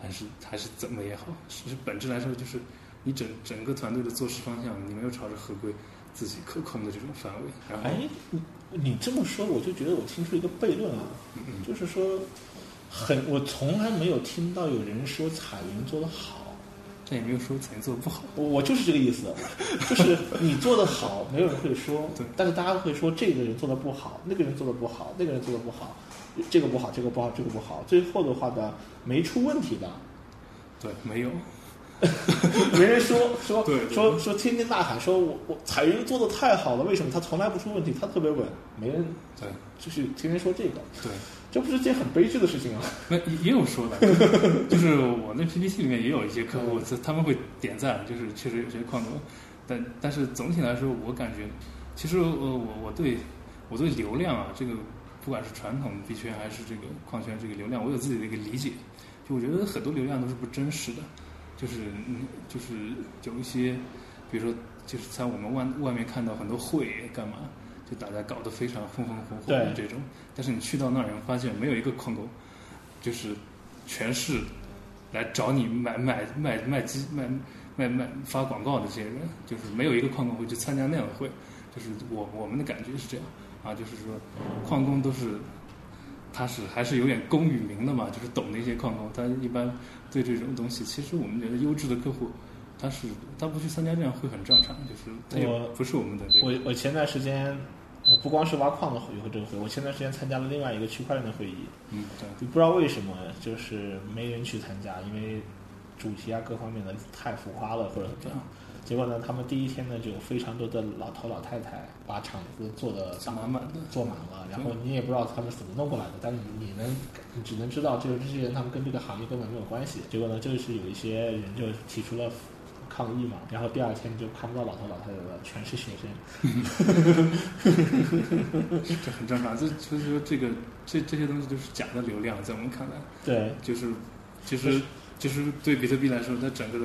还是还是怎么也好，其实本质来说就是你整整个团队的做事方向，你没有朝着合规、自己可控的这种范围。然后，哎，你你这么说，我就觉得我听出一个悖论了，嗯嗯，就是说，很我从来没有听到有人说彩云做的好。但也没有说彩云做的不好。我我就是这个意思，就是你做的好，没有人会说 对，但是大家会说这个人做的不好，那个人做的不好，那个人做的不好，这个不好，这个不好，这个不好，最后的话呢，没出问题的，对，没有。没人说说说说天天呐喊说我我彩云做的太好了，为什么他从来不出问题，他特别稳，没人对就是天天说这个。对，这不是件很悲剧的事情啊。那也也有说的，就是我那 PPT 里面也有一些客户，他他们会点赞，就是确实有些矿工，但但是总体来说，我感觉，其实呃我我对我对流量啊，这个不管是传统币圈还是这个矿圈这个流量，我有自己的一个理解，就我觉得很多流量都是不真实的，就是嗯就是有一些，比如说就是在我们外外面看到很多会干嘛。就大家搞得非常风风火火的这种，但是你去到那儿，你会发现没有一个矿工，就是全是来找你买买卖卖机卖卖卖发广告的这些人，就是没有一个矿工会去参加那样的会。就是我我们的感觉是这样啊，就是说矿工都是他是还是有点功与名的嘛，就是懂那些矿工，他一般对这种东西，其实我们觉得优质的客户。他是他不去参加这样会很正常，就是他也不是我们的。我我前段时间。呃，不光是挖矿的会和这个会，我前段时间参加了另外一个区块链的会议，嗯，对，不知道为什么就是没人去参加，因为主题啊各方面的太浮夸了或者怎么样。结果呢，他们第一天呢就非常多的老头老太太把场子坐的满满的，坐满了，然后你也不知道他们怎么弄过来的，但是你能你只能知道就是这些人他们跟这个行业根本没有关系。结果呢，就是有一些人就提出了。抗议嘛，然后第二天就看不到老头老太太了，全是学生。这很正常，这就是说这个这这些东西都是假的流量，在我们看来。对，就是其实就是对比特币来说，它整个的，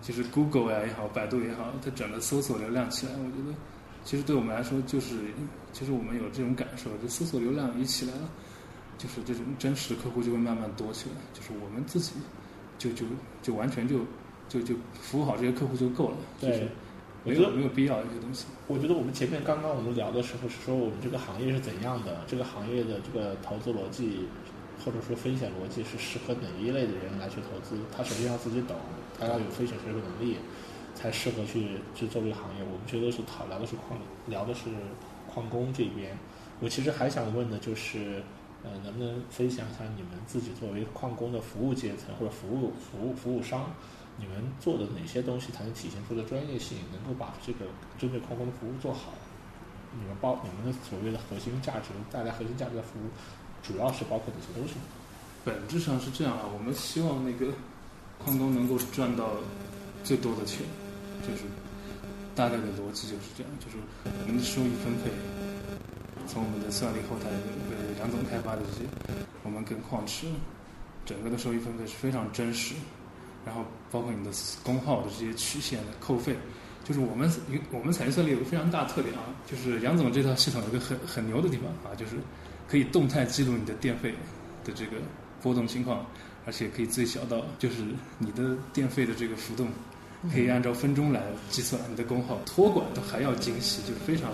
其实 Google 呀也好，百度也好，它整个搜索流量起来，我觉得其实对我们来说就是，其实我们有这种感受，就搜索流量一起来了，就是这种真实的客户就会慢慢多起来，就是我们自己就就就完全就。就就服务好这些客户就够了，对，没有没有必要这些东西。我觉得我们前面刚刚我们聊的时候是说我们这个行业是怎样的，这个行业的这个投资逻辑或者说风险逻辑是适合哪一类的人来去投资。他首先要自己懂，他要有风险承受能力，才适合去去做这个行业。我们觉得是讨聊的是矿聊的是矿工这边。我其实还想问的就是，呃，能不能分享一下你们自己作为矿工的服务阶层或者服务服务服务商？你们做的哪些东西才能体现出的专业性，能够把这个针对矿工的服务做好？你们包你们的所谓的核心价值带来核心价值的服务，主要是包括哪些东西？本质上是这样啊，我们希望那个矿工能够赚到最多的钱，就是大概的逻辑就是这样，就是我们的收益分配，从我们的算力后台呃杨总开发的这些，我们跟矿池整个的收益分配是非常真实。然后包括你的功耗的这些曲线的扣费，就是我们我们采用策略有个非常大特点啊，就是杨总这套系统有个很很牛的地方啊，就是可以动态记录你的电费的这个波动情况，而且可以最小到就是你的电费的这个浮动，可以按照分钟来计算你的功耗，托管都还要精细，就是非常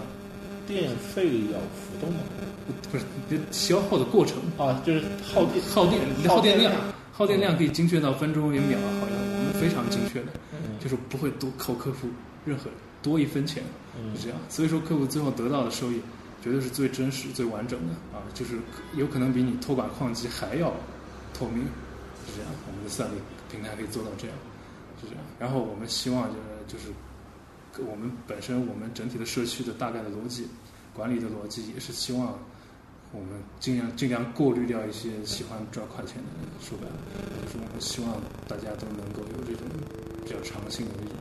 电费要浮动吗？不是，消耗的过程啊，就是耗电耗电耗电量。耗电量可以精确到分钟、一秒，好像我们非常精确的，就是不会多扣客户任何多一分钱，是这样。所以说，客户最后得到的收益绝对是最真实、最完整的啊，就是有可能比你托管矿机还要透明，是这样。我们的算力平台可以做到这样，是这样。然后我们希望就是就是，我们本身我们整体的社区的大概的逻辑、管理的逻辑也是希望。我们尽量尽量过滤掉一些喜欢赚快钱的人，说白了，就是我们希望大家都能够有这种比较长性的这种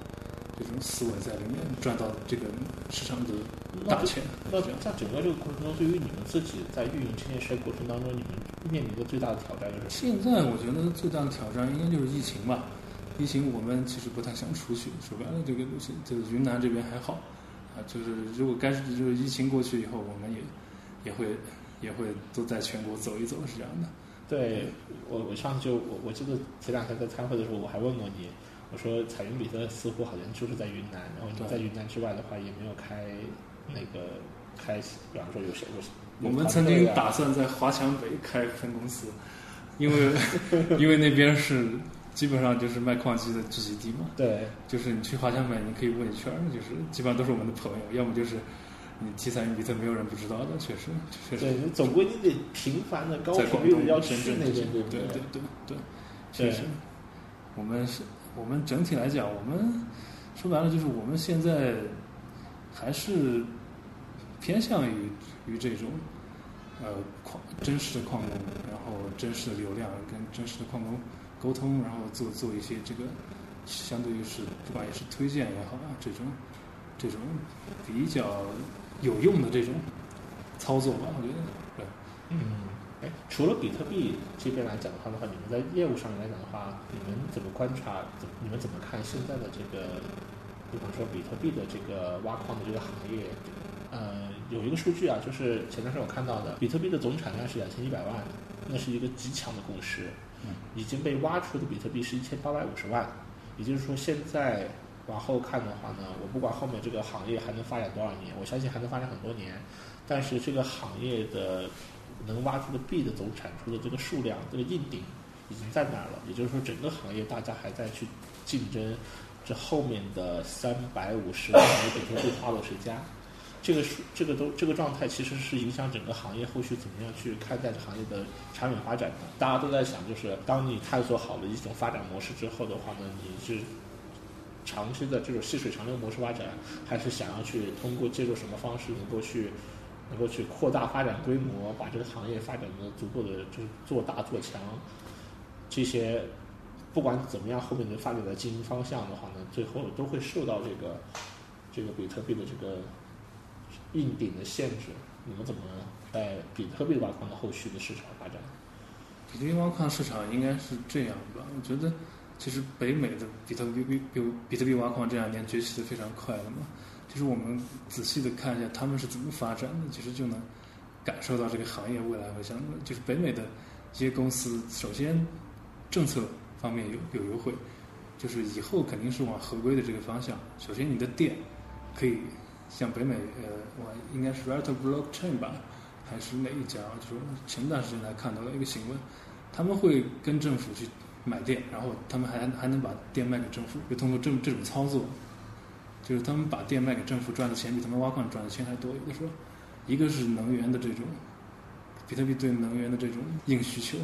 这种思维在里面，赚到这个市场的大钱。那在整个这个过程中，对于你们自己在运营这件事过程当中，你们面临的最大的挑战就是？现在我觉得最大的挑战应该就是疫情吧。疫情我们其实不太想出去，说白了，这个东西就是云南这边还好啊，就是如果该就是疫情过去以后，我们也也会。也会都在全国走一走，是这样的。对我，我上次就我我记得前两天在参会的时候，我还问过你，我说彩云比特似乎好像就是在云南，然后你在云南之外的话也没有开那个开，比方说有谁有。我们曾经打算在华强北开分公司，因为 因为那边是基本上就是卖矿机的聚集地嘛。对，就是你去华强北，你可以问一圈，就是基本上都是我们的朋友，要么就是。你提彩云比特没有人不知道的，确实，确实。对总归你得频繁的、高频率的要去那边，对对对对对，确实。我们是，我们整体来讲，我们说白了就是我们现在还是偏向于于这种呃矿真实的矿工，然后真实的流量跟真实的矿工沟通，然后做做一些这个相对于是不管也是推荐也好啊，这种这种比较有用的这种操作吧，我觉得对。嗯，哎，除了比特币这边来讲的话的话，你们在业务上来讲的话，你们怎么观察？怎你们怎么看现在的这个，比方说比特币的这个挖矿的这个行业？呃，有一个数据啊，就是前段时间我看到的，比特币的总产量是两千一百万，那是一个极强的共识。已经被挖出的比特币是一千八百五十万，也就是说，现在往后看的话呢，我不管后面这个行业还能发展多少年，我相信还能发展很多年，但是这个行业的能挖出的币的总产出的这个数量，这个硬顶已经在那儿了。也就是说，整个行业大家还在去竞争这后面的三百五十万枚比特币花落谁家。这个是这个都这个状态其实是影响整个行业后续怎么样去看待这行业的产品发展的。大家都在想，就是当你探索好了一种发展模式之后的话呢，你是长期的这种细水长流模式发展，还是想要去通过借助什么方式能够去能够去扩大发展规模，把这个行业发展的足够的就是做大做强？这些不管怎么样，后面的发展的经营方向的话呢，最后都会受到这个这个比特币的这个。硬顶的限制，你们怎么在比特币挖矿的后续的市场发展？比特币挖矿市场应该是这样吧？我觉得，其实北美的比特币比比比特币挖矿这两年崛起的非常快了嘛。其实我们仔细的看一下他们是怎么发展的，其实就能感受到这个行业未来会向就是北美的一些公司，首先政策方面有有优惠，就是以后肯定是往合规的这个方向。首先你的店可以。像北美，呃，我应该是 Rate Blockchain 吧，还是哪一家？就是前段时间才看到的一个新闻，他们会跟政府去买店，然后他们还还能把店卖给政府，就通过这这种操作，就是他们把电卖给政府赚的钱比他们挖矿赚的钱还多。有的时候，一个是能源的这种，比特币对能源的这种硬需求，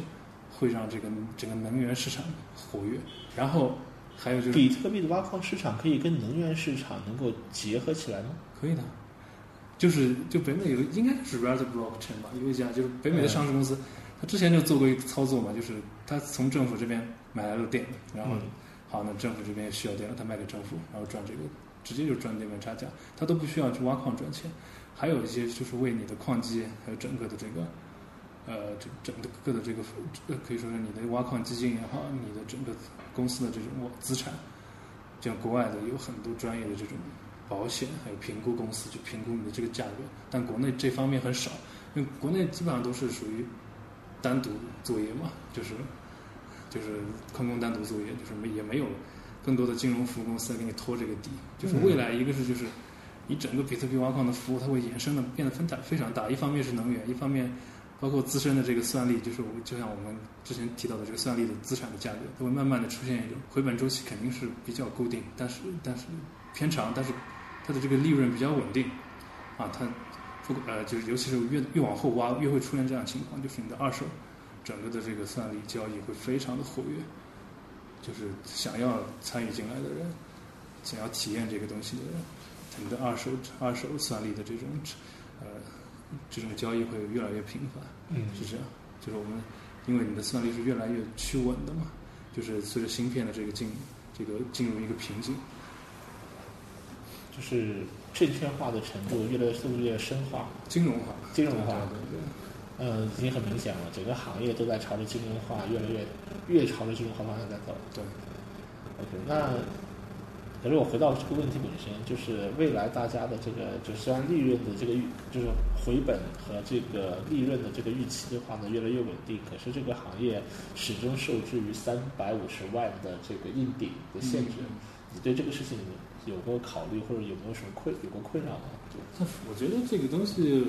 会让这个整个能源市场活跃，然后。还有就是，比特币的挖矿市场可以跟能源市场能够结合起来吗？可以的，就是就北美有应该是 r a z e Blockchain 吧，有一家就是北美的上市公司，他之前就做过一个操作嘛，就是他从政府这边买来了电，然后好，那政府这边也需要电了，他卖给政府，然后赚这个，直接就赚电面差价，他都不需要去挖矿赚钱。还有一些就是为你的矿机还有整个的这个。呃，整整个的这个，可以说是你的挖矿基金也好，你的整个公司的这种资产，像国外的有很多专业的这种保险，还有评估公司去评估你的这个价格，但国内这方面很少，因为国内基本上都是属于单独作业嘛，就是就是矿工单独作业，就是没也没有更多的金融服务公司来给你托这个底，就是未来一个是就是你整个比特币挖矿的服务，它会延伸的变得分大非常大，一方面是能源，一方面。包括自身的这个算力，就是我就像我们之前提到的这个算力的资产的价格，它会慢慢的出现一种回本周期，肯定是比较固定，但是但是偏长，但是它的这个利润比较稳定，啊，它不呃就是尤其是越越往后挖，越会出现这样情况，就是你的二手整个的这个算力交易会非常的活跃，就是想要参与进来的人，想要体验这个东西的人，你的二手二手算力的这种呃。这种交易会越来越频繁，嗯，是这样。就是我们，因为你的算力是越来越趋稳的嘛，就是随着芯片的这个进，这个进入一个瓶颈，就是证券化的程度越来越速度越深化，金融化，金融化，对对。嗯，已经很明显了，整个行业都在朝着金融化越来越越朝着金融化方向在走。对，OK，那。可是我回到这个问题本身，就是未来大家的这个，就虽然利润的这个预，就是回本和这个利润的这个预期的话呢，越来越稳定。可是这个行业始终受制于三百五十万的这个硬顶的限制。你对这个事情有过考虑，或者有没有什么困有过困扰吗？我觉得这个东西。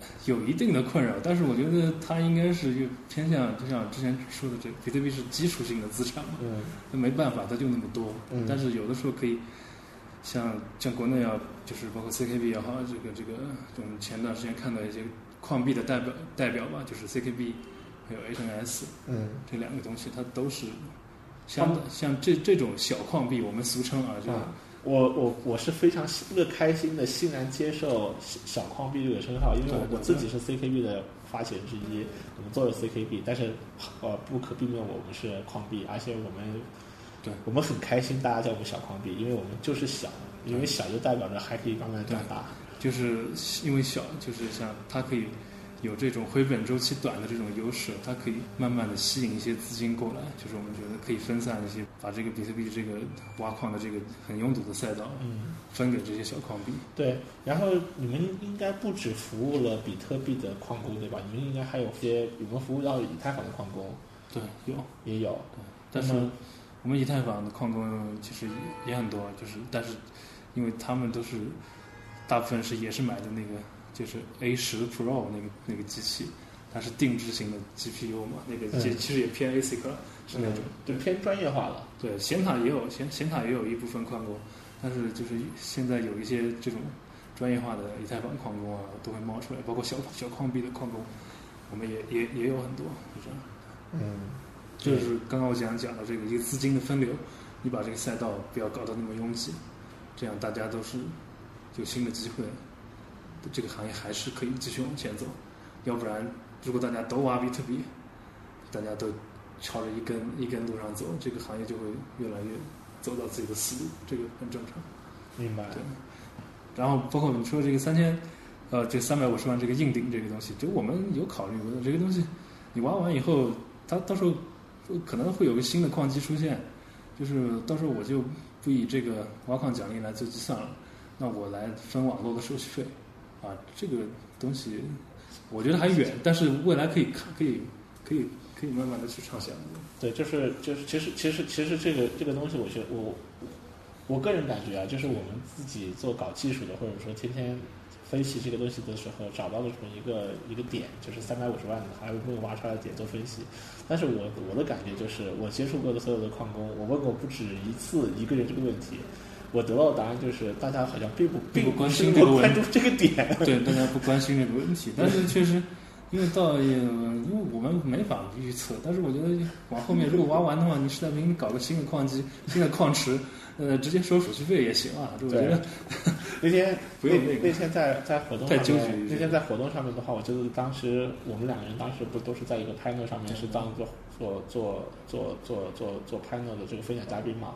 有一定的困扰，但是我觉得它应该是就偏向，就像之前说的，这比特币是基础性的资产嘛，嗯，那没办法，它就那么多，嗯，但是有的时候可以，像像国内啊，就是包括 CKB 也好，这个这个，我们前段时间看到一些矿币的代表代表吧，就是 CKB 还有 HNS，嗯，这两个东西它都是像像这这种小矿币，我们俗称啊，就。我我我是非常乐开心的欣然接受小矿币这个称号，因为我我自己是 CKB 的发起人之一，我们做了 CKB，但是呃不可避免我们是矿币，而且我们对。我们很开心大家叫我们小矿币，因为我们就是小，因为小就代表着还可以慢慢长大。就是因为小，就是像它可以有这种回本周期短的这种优势，它可以慢慢的吸引一些资金过来，就是我们觉得可以分散一些，把这个比特币这个挖矿的这个很拥堵的赛道，嗯，分给这些小矿币。对。然后你们应该不止服务了比特币的矿工，对吧？你们应该还有些有没有服务到以太坊的矿工？对，有，也有。但是我们以太坊的矿工其实也很多，就是但是因为他们都是大部分是也是买的那个就是 A 十 Pro 那个那个机器，它是定制型的 GPU 嘛，那个嗯其其实也偏 ASIC 了，是那种。就偏专业化了。对，显卡也有显显卡也有一部分矿工，但是就是现在有一些这种专业化的以太坊矿工啊，都会冒出来，包括小小矿币的矿工，我们也也也有很多，就这样。嗯，就是刚刚我讲讲的这个一个资金的分流，你把这个赛道不要搞得那么拥挤，这样大家都是有新的机会，这个行业还是可以继续往前走。要不然，如果大家都挖比特币，大家都朝着一根一根路上走，这个行业就会越来越走到自己的死路，这个很正常。明白。对，然后包括你说这个三千，呃，这三百五十万这个硬顶这个东西，就我们有考虑过的。这个东西，你挖完以后，它到时候可能会有个新的矿机出现，就是到时候我就不以这个挖矿奖励来做计算了，那我来分网络的手续费，啊，这个东西我觉得还远，但是未来可以看，可以可以可以慢慢的去畅想。对，就是就是，其实其实其实这个这个东西，我觉我我个人感觉啊，就是我们自己做搞技术的，或者说天天分析这个东西的时候，找到了这么一个一个点，就是三百五十万的还没有挖出来的点做分析。但是我我的感觉就是，我接触过的所有的矿工，我问过不止一次一个人这个问题。我得到的答案就是，大家好像并不并不关心这个问关注这个点。对，大家不关心这个问题，但是确实，因为到也，因为我们没法预测，但是我觉得往后面如果挖完的话，你实在不行，你搞个新的矿机、新的矿池，呃，直接收手续费也行啊。我觉得那天不用那个那天在在活动太上面纠结那天在活动上面的话，我记得当时我们两个人当时不都是在一个 panel 上面是当做做做做做做做 panel 的这个分享嘉宾嘛。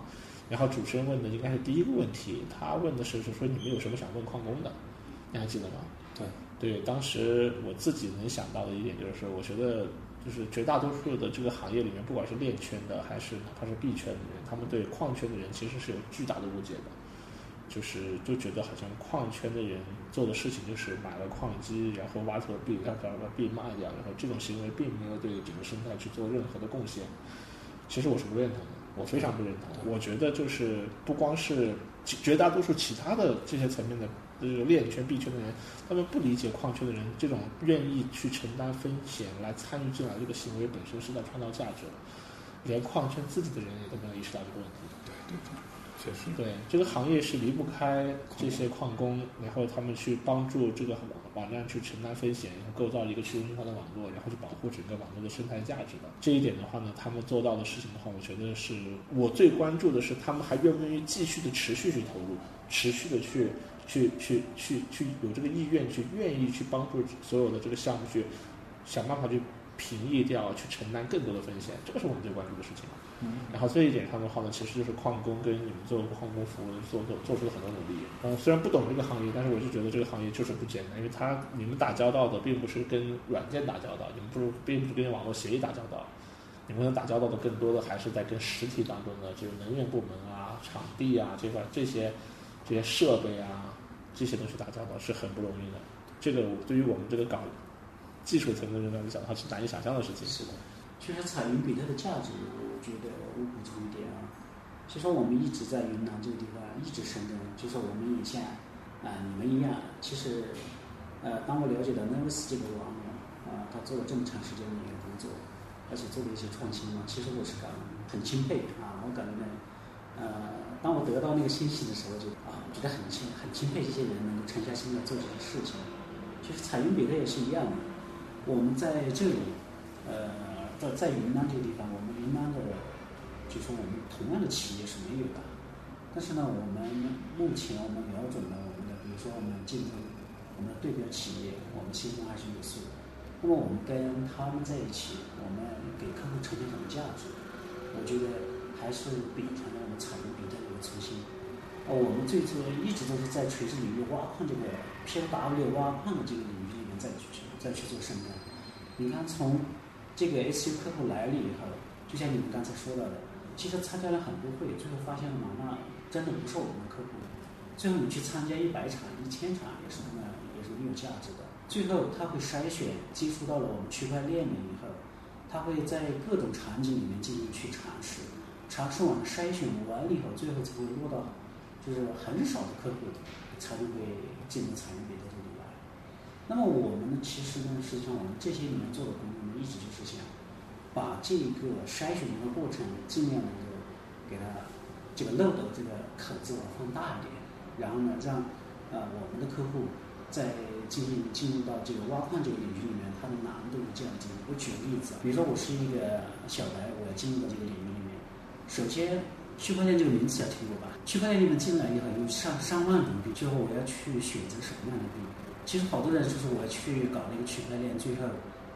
然后主持人问的应该是第一个问题，他问的是是说你们有什么想问矿工的？你还记得吗？对对，当时我自己能想到的一点就是，我觉得就是绝大多数的这个行业里面，不管是链圈的还是哪怕是币圈的人，他们对矿圈的人其实是有巨大的误解的，就是就觉得好像矿圈的人做的事情就是买了矿机，然后挖出了币，然后把把币卖掉，然后这种行为并没有对整个生态去做任何的贡献。其实我是不认同的，我非常不认同。我觉得就是不光是其绝大多数其他的这些层面的这个链圈、币圈的人，他们不理解矿圈的人这种愿意去承担风险来参与进来这个行为本身是在创造价值的，连矿圈自己的人也都没有意识到这个问题。对对确实，对，这个行业是离不开这些矿工，然后他们去帮助这个网站去承担风险，然后构造一个去中心化的网络，然后去保护整个网络的生态价值的。这一点的话呢，他们做到的事情的话，我觉得是我最关注的是他们还愿不愿意继续的持续去投入，持续的去去去去去有这个意愿去愿意去帮助所有的这个项目去想办法去平抑掉，去承担更多的风险，这个是我们最关注的事情。嗯，然后这一点上的话呢，其实就是矿工跟你们做矿工服务做做做出了很多努力。嗯，虽然不懂这个行业，但是我就觉得这个行业就是不简单，因为它你们打交道的并不是跟软件打交道，你们不是并不是跟网络协议打交道，你们能打交道的更多的还是在跟实体当中的就是能源部门啊、场地啊这块这些这些设备啊这些东西打交道是很不容易的。这个对于我们这个搞技术层的人来讲的话，是难以想象的事情。是的，其实彩云比特的价值，我觉得我补充一点啊，其实我们一直在云南这个地方一直深耕，就是我们也像啊、你们一样，其实呃，当我了解到 Nervous 这个网络啊、他做了这么长时间的一个工作，而且做了一些创新嘛，其实我是感很钦佩啊，我感觉呢，呃，当我得到那个信息的时候就，啊，觉得很钦很钦佩这些人能够沉下心来做这些事情。其实彩云比特也是一样的，我们在这里，呃，在在云南这个地方，我们云南的，就说我们同样的企业是没有的，但是呢，我们目前我们瞄准了我们的，比如说我们竞争，我们的对标企业，我们心中还是有数。那么我们跟他们在一起，我们给客户呈现什么价值？我觉得还是秉承了我们采用比特的一个初心。我们最初一直都是在垂直领域挖矿这个 PW 挖矿的这个领域里面再去再去做深耕。你看，从这个 SU 客户来了以后，就像你们刚才说到的，其实参加了很多会，最后发现了嘛，那真的不是我们的客户。最后你去参加一百场、一千场，也是他妈也是没有价值的。最后他会筛选，接触到了我们区块链了以后，他会在各种场景里面进行去尝试，尝试完筛选完了以后，最后才会落到就是很少的客户才会进入参与。那么我们呢，其实呢，实际上我们这些年做的工作呢，一直就是想把这个筛选的过程尽量能够给它这个漏斗这个口子放大一点。然后呢，让呃我们的客户在进行进入到这个挖矿这个领域里面，它的难度降低。我举个例子，比如说我是一个小白，我要进入到这个领域里面，首先区块链这个名词要听过吧？区块链里面进来以后有上上万种币，最后我要去选择什么样的币？其实好多人就是我去搞那个区块链，最后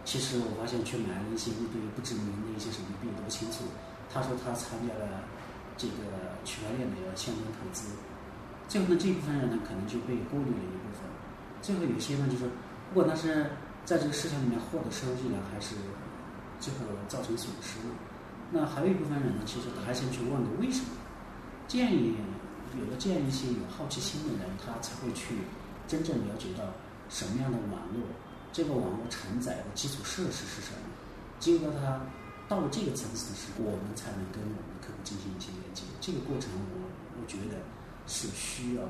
其实我发现去买了一些一堆不知名的一些什么币都不清楚。他说他参加了这个区块链的相关投资。最后呢，这部分人呢，可能就被过滤了一部分。最后有些呢，就是不管他是在这个市场里面获得收益了，还是最后造成损失。那还有一部分人呢，其实他还想去问个为什么？这样也有了这样一些有好奇心的人，他才会去真正了解到什么样的网络，这个网络承载的基础设施是什么。只有到他到了这个层次的时候，我们才能跟我们的客户进行一些连接。这个过程，我我觉得。是需要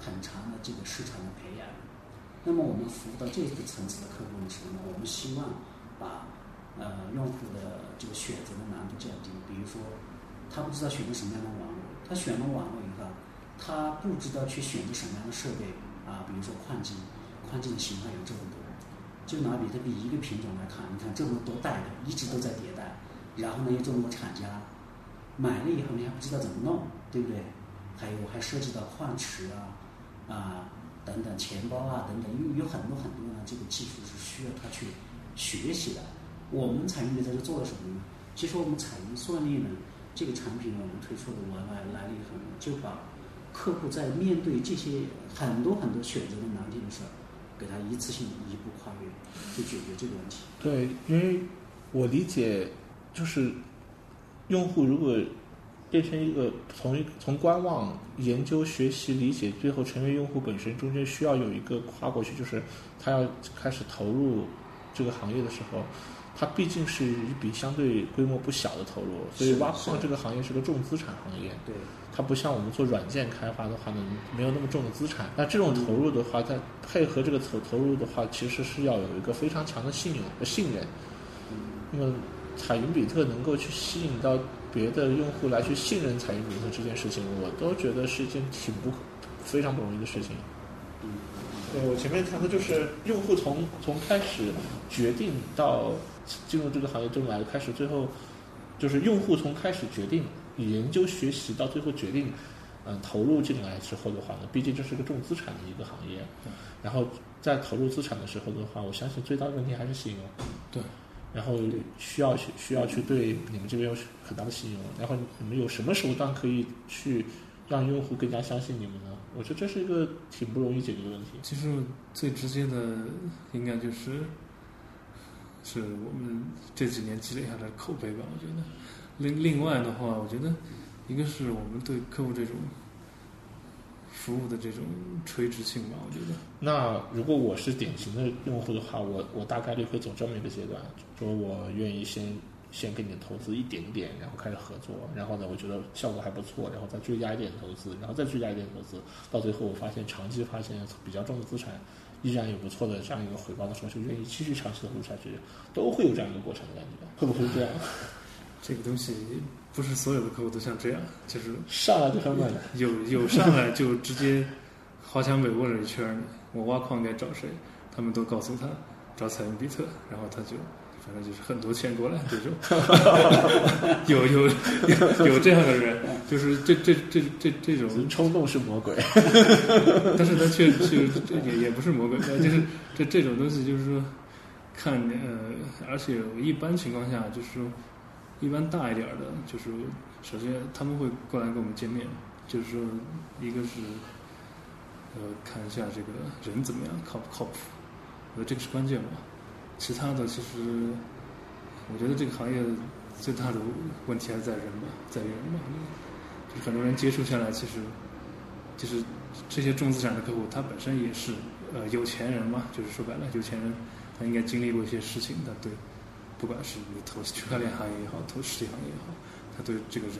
很长的这个市场的培养。那么我们服务到这个层次的客户的时候呢，我们希望把呃用户的这个选择的难度降低。比如说，他不知道选择什么样的网络，他选了网络以后，他不知道去选择什么样的设备啊。比如说矿机，矿机的型号有这么多，就拿比特币一个品种来看，你看这么多代的一直都在迭代，然后呢有这么多厂家买了以后，你还不知道怎么弄，对不对？还有还涉及到矿池啊啊等等钱包啊等等，因为有很多很多呢，这个技术是需要他去学习的。我们采用的在这做了什么呢？其实我们采用算力呢这个产品呢，我们推出的完来来了以后，就把客户在面对这些很多很多选择的难题的时候，给他一次性一步跨越，去解决这个问题。对，因为我理解就是用户如果。变成一个从从观望、研究、学习、理解，最后成为用户本身，中间需要有一个跨过去，就是他要开始投入这个行业的时候，它毕竟是一笔相对规模不小的投入，所以挖矿这个行业是个重资产行业。对，它不像我们做软件开发的话呢，没有那么重的资产。那这种投入的话，在配合这个投投入的话，其实是要有一个非常强的信用和信任。那么，彩云比特能够去吸引到。别的用户来去信任彩云比特这件事情，我都觉得是一件挺不非常不容易的事情。对我前面谈的就是用户从从开始决定到进入这个行业中来开始，最后就是用户从开始决定研究学习到最后决定嗯投入进来之后的话呢，毕竟这是个重资产的一个行业。然后在投入资产的时候的话，我相信最大的问题还是信用。对。然后需要去需要去对你们这边有很大的信用，然后你们有什么手段可以去让用户更加相信你们呢？我觉得这是一个挺不容易解决的问题。其实最直接的应该就是是我们这几年积累下来的口碑吧。我觉得另另外的话，我觉得一个是我们对客户这种。服务的这种垂直性吧，我觉得。那如果我是典型的用户的话，我我大概率会走这么一个阶段，说我愿意先先给你投资一点点，然后开始合作，然后呢，我觉得效果还不错，然后再追加一点投资，然后再追加一点投资，到最后我发现长期发现比较重的资产依然有不错的这样一个回报的时候，就愿意继续长期投入下去，都会有这样一个过程的感觉，会不会这样？这个东西。不是所有的客户都像这样，就是上来就很稳，有有上来就直接华强北问了一圈，我挖矿该找谁？他们都告诉他找彩云比特，然后他就反正就是很多钱过来这种，有有有有这样的人，就是这这这这这种。冲动是魔鬼，但是他却却也也不是魔鬼，就是这这种东西就是说看呃，而且一般情况下就是说，一般大一点儿的，就是首先他们会过来跟我们见面，就是说一个是呃看一下这个人怎么样靠不靠谱，我觉得这个是关键吧。其他的其实我觉得这个行业最大的问题还是在人吧，在于人吧。就是很多人接触下来，其实就是这些重资产的客户，他本身也是呃有钱人嘛，就是说白了，有钱人他应该经历过一些事情，他对，不管是你投区块链行业也好，投实体行业也好，他对这个人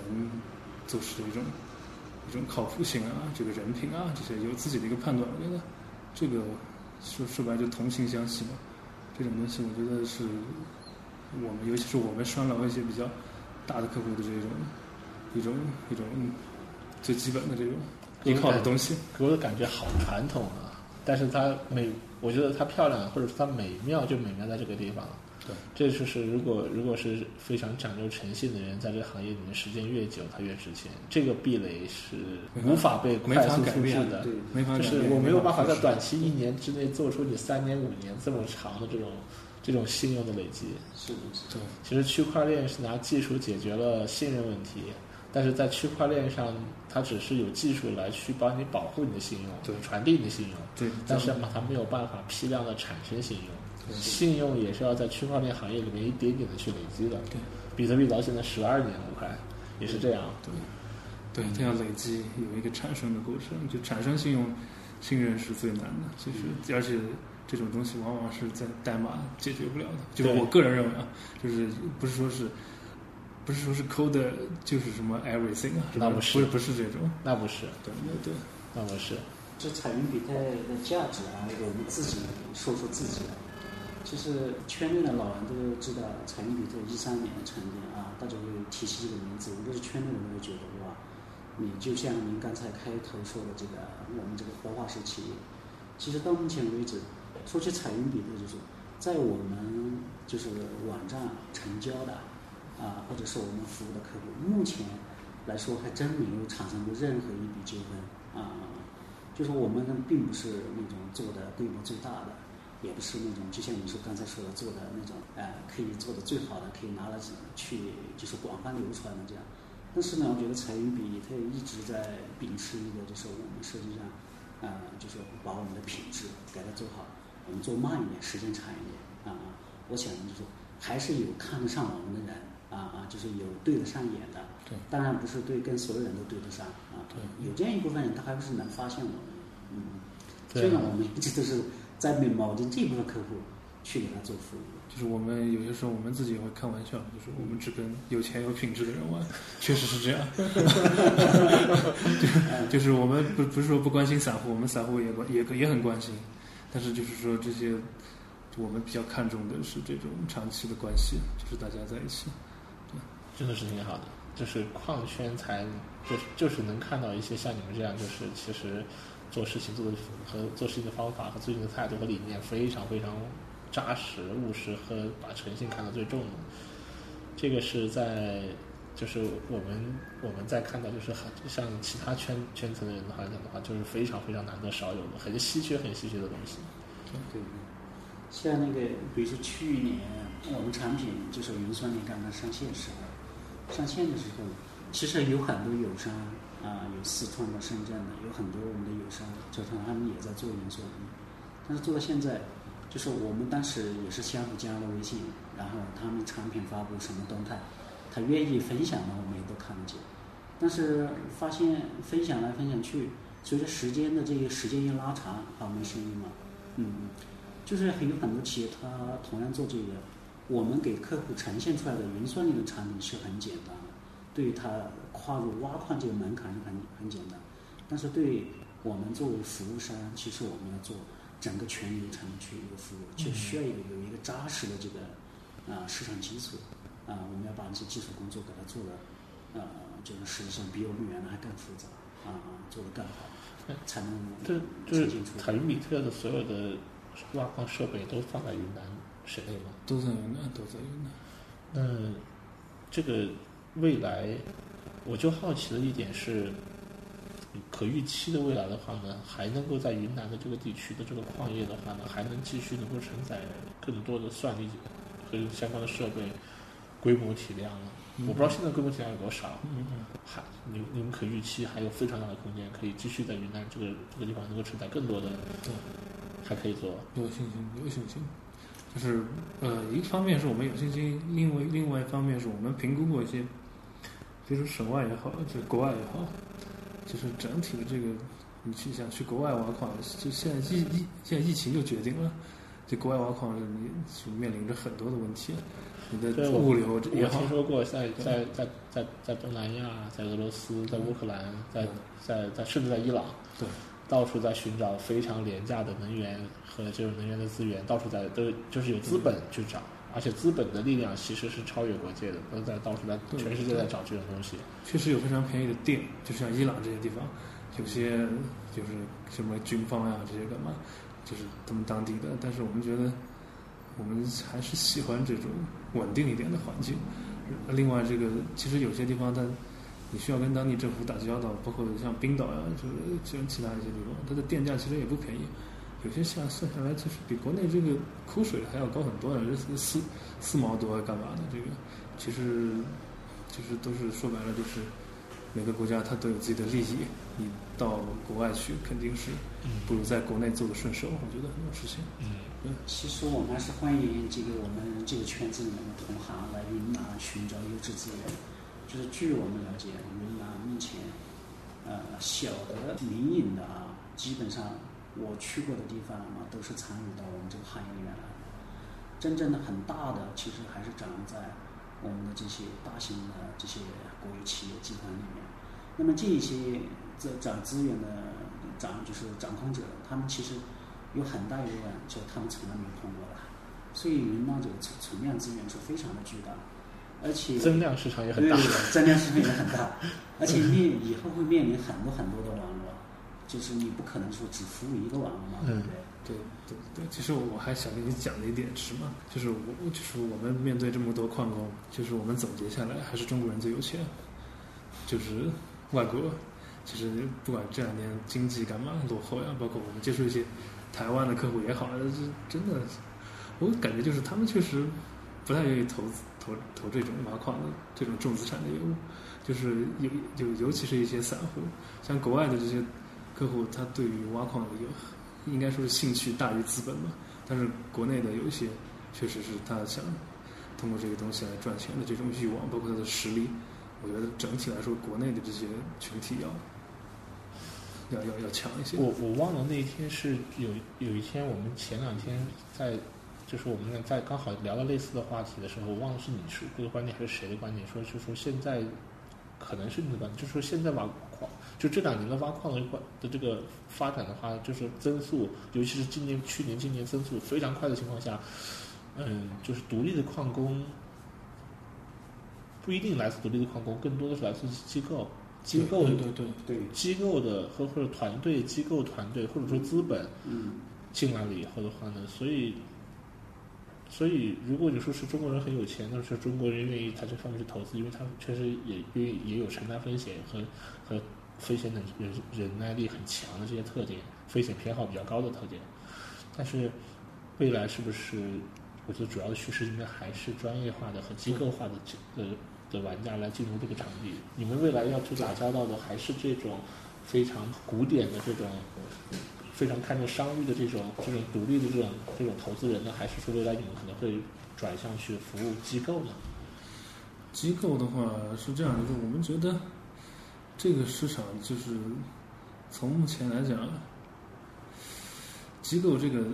做事的一种一种靠谱性啊，这个人品啊，这些有自己的一个判断。我觉得这个说说白了就同性相吸嘛，这种东西我觉得是我们尤其是我们拴牢一些比较大的客户的这种一种一种最基本的这种依靠的东西。给我的感觉好传统啊，但是它美，我觉得它漂亮，或者说它美妙，就美妙在这个地方。对，这就是如果如果是非常讲究诚信的人，在这个行业里面时间越久，他越值钱。这个壁垒是无法被快速复制改变的。对就没法改变是我没有办法在短期一年之内做出你三年五年这么长的这种这种信用的累积。是的，是的。对其实区块链是拿技术解决了信任问题，但是在区块链上，它只是有技术来去帮你保护你的信用，对传递你的信用，对，但是嘛，它没有办法批量的产生信用。信用也是要在区块链行业里面一点点的去累积的。对，比特币到现在十二年了，快也是这样。对，对，它要累积有一个产生的过程，就产生信用信任是最难的。其实，而且这种东西往往是在代码解决不了的。就是我个人认为啊，就是不是说是。不是说是 code 就是什么 everything 啊，那不是不是不是这种，那不是，对对对，那不是。这彩云比特的价值啊，我们自己说说自己。其实圈内的老人都知道，彩云比特一三年成立啊，大家会提起这个名字，无论是圈内人都会觉得哇，你就像您刚才开头说的这个我们这个活化石企业，其实到目前为止，说起彩云比特，就是在我们就是网站成交的啊，或者是我们服务的客户，目前来说还真没有产生过任何一笔纠纷啊。就是我们，并不是那种做的规模最大的，也不是那种就像你说刚才说的做的那种，呃，可以做的最好的，可以拿来去就是广泛流传的这样。但是呢，我觉得彩云比它一直在秉持一个，就是我们设计上，呃，就是把我们的品质给它做好，我们做慢一点，时间长一点啊。我想就是还是有看得上我们的人啊啊，就是有对得上眼的。对，当然不是对跟所有人都对得上啊。对，有这样一部分人，他还不是能发现我们。嗯，对虽然我们一直都是在铆定这部分客户去给他做服务。就是我们有些时候我们自己也会开玩笑，就是我们只跟有钱有品质的人玩，确实是这样。就 就是我们不不是说不关心散户，我们散户也关也也很关心，但是就是说这些我们比较看重的是这种长期的关系，就是大家在一起。真的是挺好的，就是矿圈才就是就是能看到一些像你们这样，就是其实做事情做的和做事情的方法和做事情的态度和理念非常非常扎实务实和把诚信看得最重的。这个是在就是我们我们在看到就是很像其他圈圈层的人的话讲的话，就是非常非常难得少有的，很稀缺很稀缺的东西。对，像那个，比如说去年我们产品就是云算力刚刚上线时候，上线的时候，其实有很多友商啊，有四川的、深圳的，有很多我们的友商，就他们也在做云算力，但是做到现在，就是我们当时也是相互加了微信，然后他们产品发布什么动态，他愿意分享的，我们也都看得见。但是发现分享来分享去，随着时间的这个时间一拉长，啊，没声音了。嗯，就是还有很多企业，它同样做这个，我们给客户呈现出来的云算力的产品是很简单的，对于他跨入挖矿这个门槛是很很简单，但是对我们作为服务商，其实我们要做整个全流程去一个服务，就需要有有一个扎实的这个啊、市场基础啊、我们要把这些基础工作给它做的呃，就是实际上比我们原来还更复杂啊、做得更好，才能这就是呈现出来彩云比特的所有的挖矿设备都放在云南省内吗？都在云南，都在云南。那这个未来，我就好奇的一点是，可预期的未来的话呢，还能够在云南的这个地区的这个矿业的话呢，还能继续能够承载更多的算力和相关的设备规模体量。我不知道现在规模体量有多少，还你你们可预期还有非常大的空间，可以继续在云南这个这个地方能够承载更多的，还可以做。有信心，有信心。就是呃，一方面是我们有信心，另外另外一方面是我们评估过一些，比如省外也好，就是国外也好，就是整体的这个，你去想去国外挖矿，就现在疫疫现在疫情就决定了，这国外挖矿你就面临着很多的问题，你的物流也好。我听说过，在在在在在东南亚，在俄罗斯，在乌克兰，在在在甚至在伊朗。对。到处在寻找非常廉价的能源和这种能源的资源，到处在都就是有资本去找，而且资本的力量其实是超越国界的，都在到处在全世界在找这种东西。确实有非常便宜的电，就像伊朗这些地方，有些就是什么军方呀这些干嘛，就是他们当地的。但是我们觉得，我们还是喜欢这种稳定一点的环境。另外，这个其实有些地方它。你需要跟当地政府打交道，包括像冰岛呀，就是像其他一些地方，它的电价其实也不便宜，有些下算下来就是比国内这个苦水还要高很多的，这四四毛多干嘛的？这个其实其实都是说白了，就是每个国家它都有自己的利益，你到国外去肯定是不如在国内做的顺手。我觉得很多事情。嗯，其实我们还是欢迎这个我们这个圈子里面的同行来云南寻找优质资源。就是据我们了解，云南目前，呃，小的民营的啊，基本上我去过的地方啊，都是参与到我们这个行业里面来。真正的很大的，其实还是掌握在我们的这些大型的这些国有企业集团里面。那么这一些这掌资源的掌就是掌控者，他们其实有很大一部分，就他们从来没有碰过的。所以云南这个存存量资源是非常的巨大。而且增量市场也很大，增量市场也很大，而且面以后会面临很多很多的网络，就是你不可能说只服务一个网络嘛，对不对？对对对，其实我还想跟你讲的一点是嘛，就是我就是我们面对这么多矿工，就是我们总结下来还是中国人最有钱，就是外国其实不管这两年经济干嘛落后呀，包括我们接触一些台湾的客户也好，这真的，我感觉就是他们确实不太愿意投资。投投这种挖矿的这种重资产的业务，就是尤尤尤其是一些散户，像国外的这些客户，他对于挖矿有应该说是兴趣大于资本吧。但是国内的有一些，确实是他想通过这个东西来赚钱的这种欲望，包括他的实力，我觉得整体来说，国内的这些群体要要要要强一些。我我忘了那一天是有有一天，我们前两天在。就是我们在刚好聊到类似的话题的时候，我忘了是你说这个观点还是谁的观点，说就说现在可能是你的观点，就说现在挖，就这两年的挖矿的的这个发展的话，就是增速，尤其是今年、去年、今年增速非常快的情况下，嗯，就是独立的矿工不一定来自独立的矿工，更多的是来自机构、机构对对对对机构的和或者团队、机构团队或者说资本进来了以后的话呢，所以。所以，如果你说是中国人很有钱，那是中国人愿意在这方面去投资，因为他确实也愿意也有承担风险和和风险的忍忍耐力很强的这些特点，风险偏好比较高的特点。但是，未来是不是？我觉得主要的趋势应该还是专业化的和机构化的这呃的玩家来进入这个场地。你们未来要去打交道的还是这种非常古典的这种。非常看重商誉的这种这种独立的这种这种投资人呢，还是说未来你们可能会转向去服务机构呢？机构的话是这样的，就我们觉得这个市场就是从目前来讲，机构这个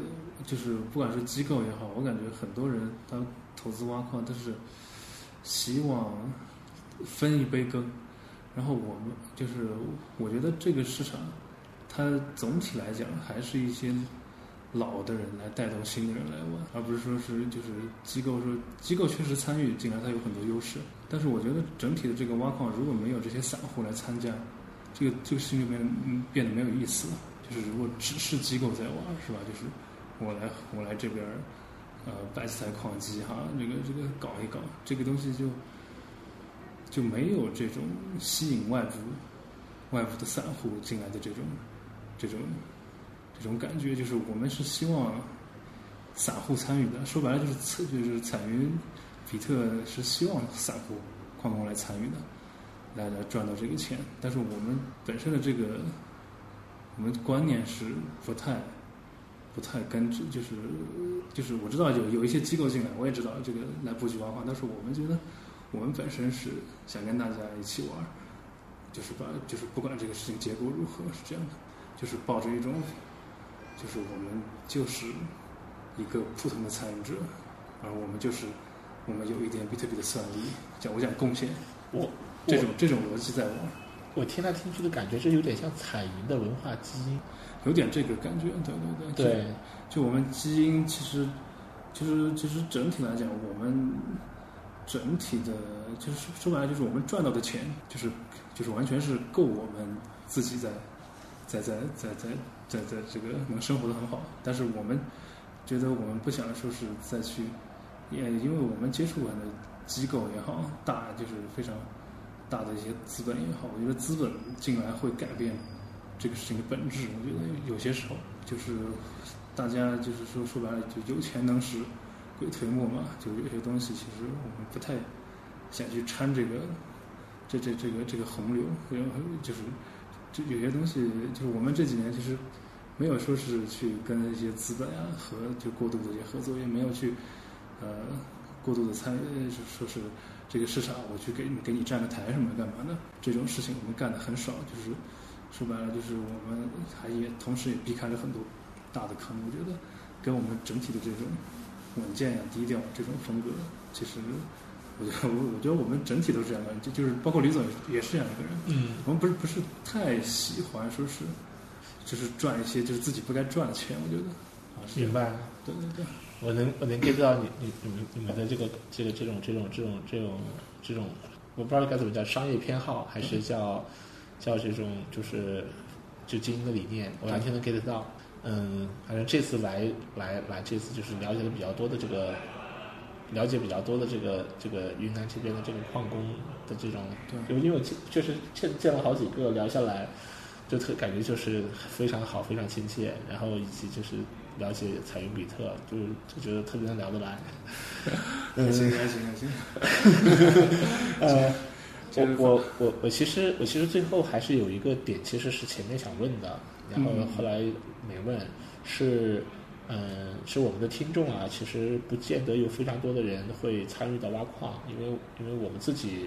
就是不管是机构也好，我感觉很多人他投资挖矿都是希望分一杯羹，然后我们就是我觉得这个市场。它总体来讲还是一些老的人来带动新的人来玩，而不是说是就是机构说机构确实参与进来，它有很多优势。但是我觉得整体的这个挖矿如果没有这些散户来参加，这个这个事情就变得没有意思了。就是如果只是机构在玩，是吧？就是我来我来这边呃摆几台矿机哈，这个这个搞一搞，这个东西就就没有这种吸引外部。外部的散户进来的这种这种这种感觉，就是我们是希望散户参与的。说白了就是测就是彩云比特是希望散户矿工来参与的，来来赚到这个钱。但是我们本身的这个我们观念是不太不太根治，就是就是我知道有有一些机构进来，我也知道这个来布局挖矿，但是我们觉得我们本身是想跟大家一起玩，就是把就是不管这个事情结果如何是这样的，就是抱着一种就是我们就是一个普通的参与者，而我们就是我们有一点比特币的算力，讲我讲贡献我这种这种逻辑在玩。我听来听去的感觉，这有点像彩云的文化基因。有点这个感觉，对对对。对，就我们基因其实，其实其实整体来讲，我们整体的，就是说说白了，就是我们赚到的钱，就是就是完全是够我们自己在在在在在在在这个能生活的很好。但是我们觉得我们不想说是再去，也因为我们接触很多机构也好，大就是非常大的一些资本也好，我觉得资本进来会改变。这个事情的本质，我觉得有些时候就是大家就是说说白了，就有钱能使鬼推磨嘛。就有些东西，其实我们不太想去掺这个这这这个这个洪流，就是这有些东西，就是我们这几年其实没有说是去跟一些资本啊和就过度的一些合作，也没有去呃过度的参与，就说是这个市场我去给你给你站个台什么干嘛的这种事情，我们干的很少，就是。说白了，就是我们还也同时也避开了很多大的坑。我觉得跟我们整体的这种稳健呀、低调这种风格，其实我觉得我我觉得我们整体都是这样的，就就是包括李总也是这样一个人。嗯，我们不是不是太喜欢说是就是赚一些就是自己不该赚的钱。我觉得啊，明白。对对对，我能我能 get 到你你你们你们的这个这个这种这种这种这种这种，我不知道该怎么叫商业偏好还是叫。叫这种就是就经营的理念，我完全能 get 到。嗯，反正这次来来来，这次就是了解的比较多的这个，了解比较多的这个这个云南这边的这个矿工的这种，对，因为我确实见见了好几个，聊下来就特感觉就是非常好，非常亲切，然后以及就是了解彩云比特，就就觉得特别能聊得来。开心开心开心。呃。我我我我其实我其实最后还是有一个点，其实是前面想问的，然后后来没问，是嗯是我们的听众啊，其实不见得有非常多的人会参与到挖矿，因为因为我们自己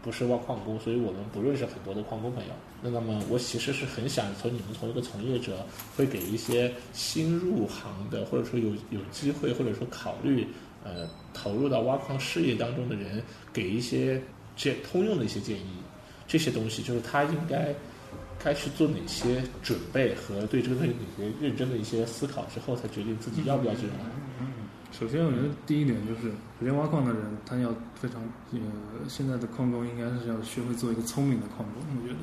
不是挖矿工，所以我们不认识很多的矿工朋友。那么我其实是很想从你们从一个从业者，会给一些新入行的，或者说有有机会或者说考虑呃投入到挖矿事业当中的人，给一些。这通用的一些建议，这些东西就是他应该该去做哪些准备和对这个东西哪些认真的一些思考之后，才决定自己要不要进入。嗯，首先我觉得第一点就是，首先挖矿的人他要非常呃，现在的矿工应该是要学会做一个聪明的矿工。我觉得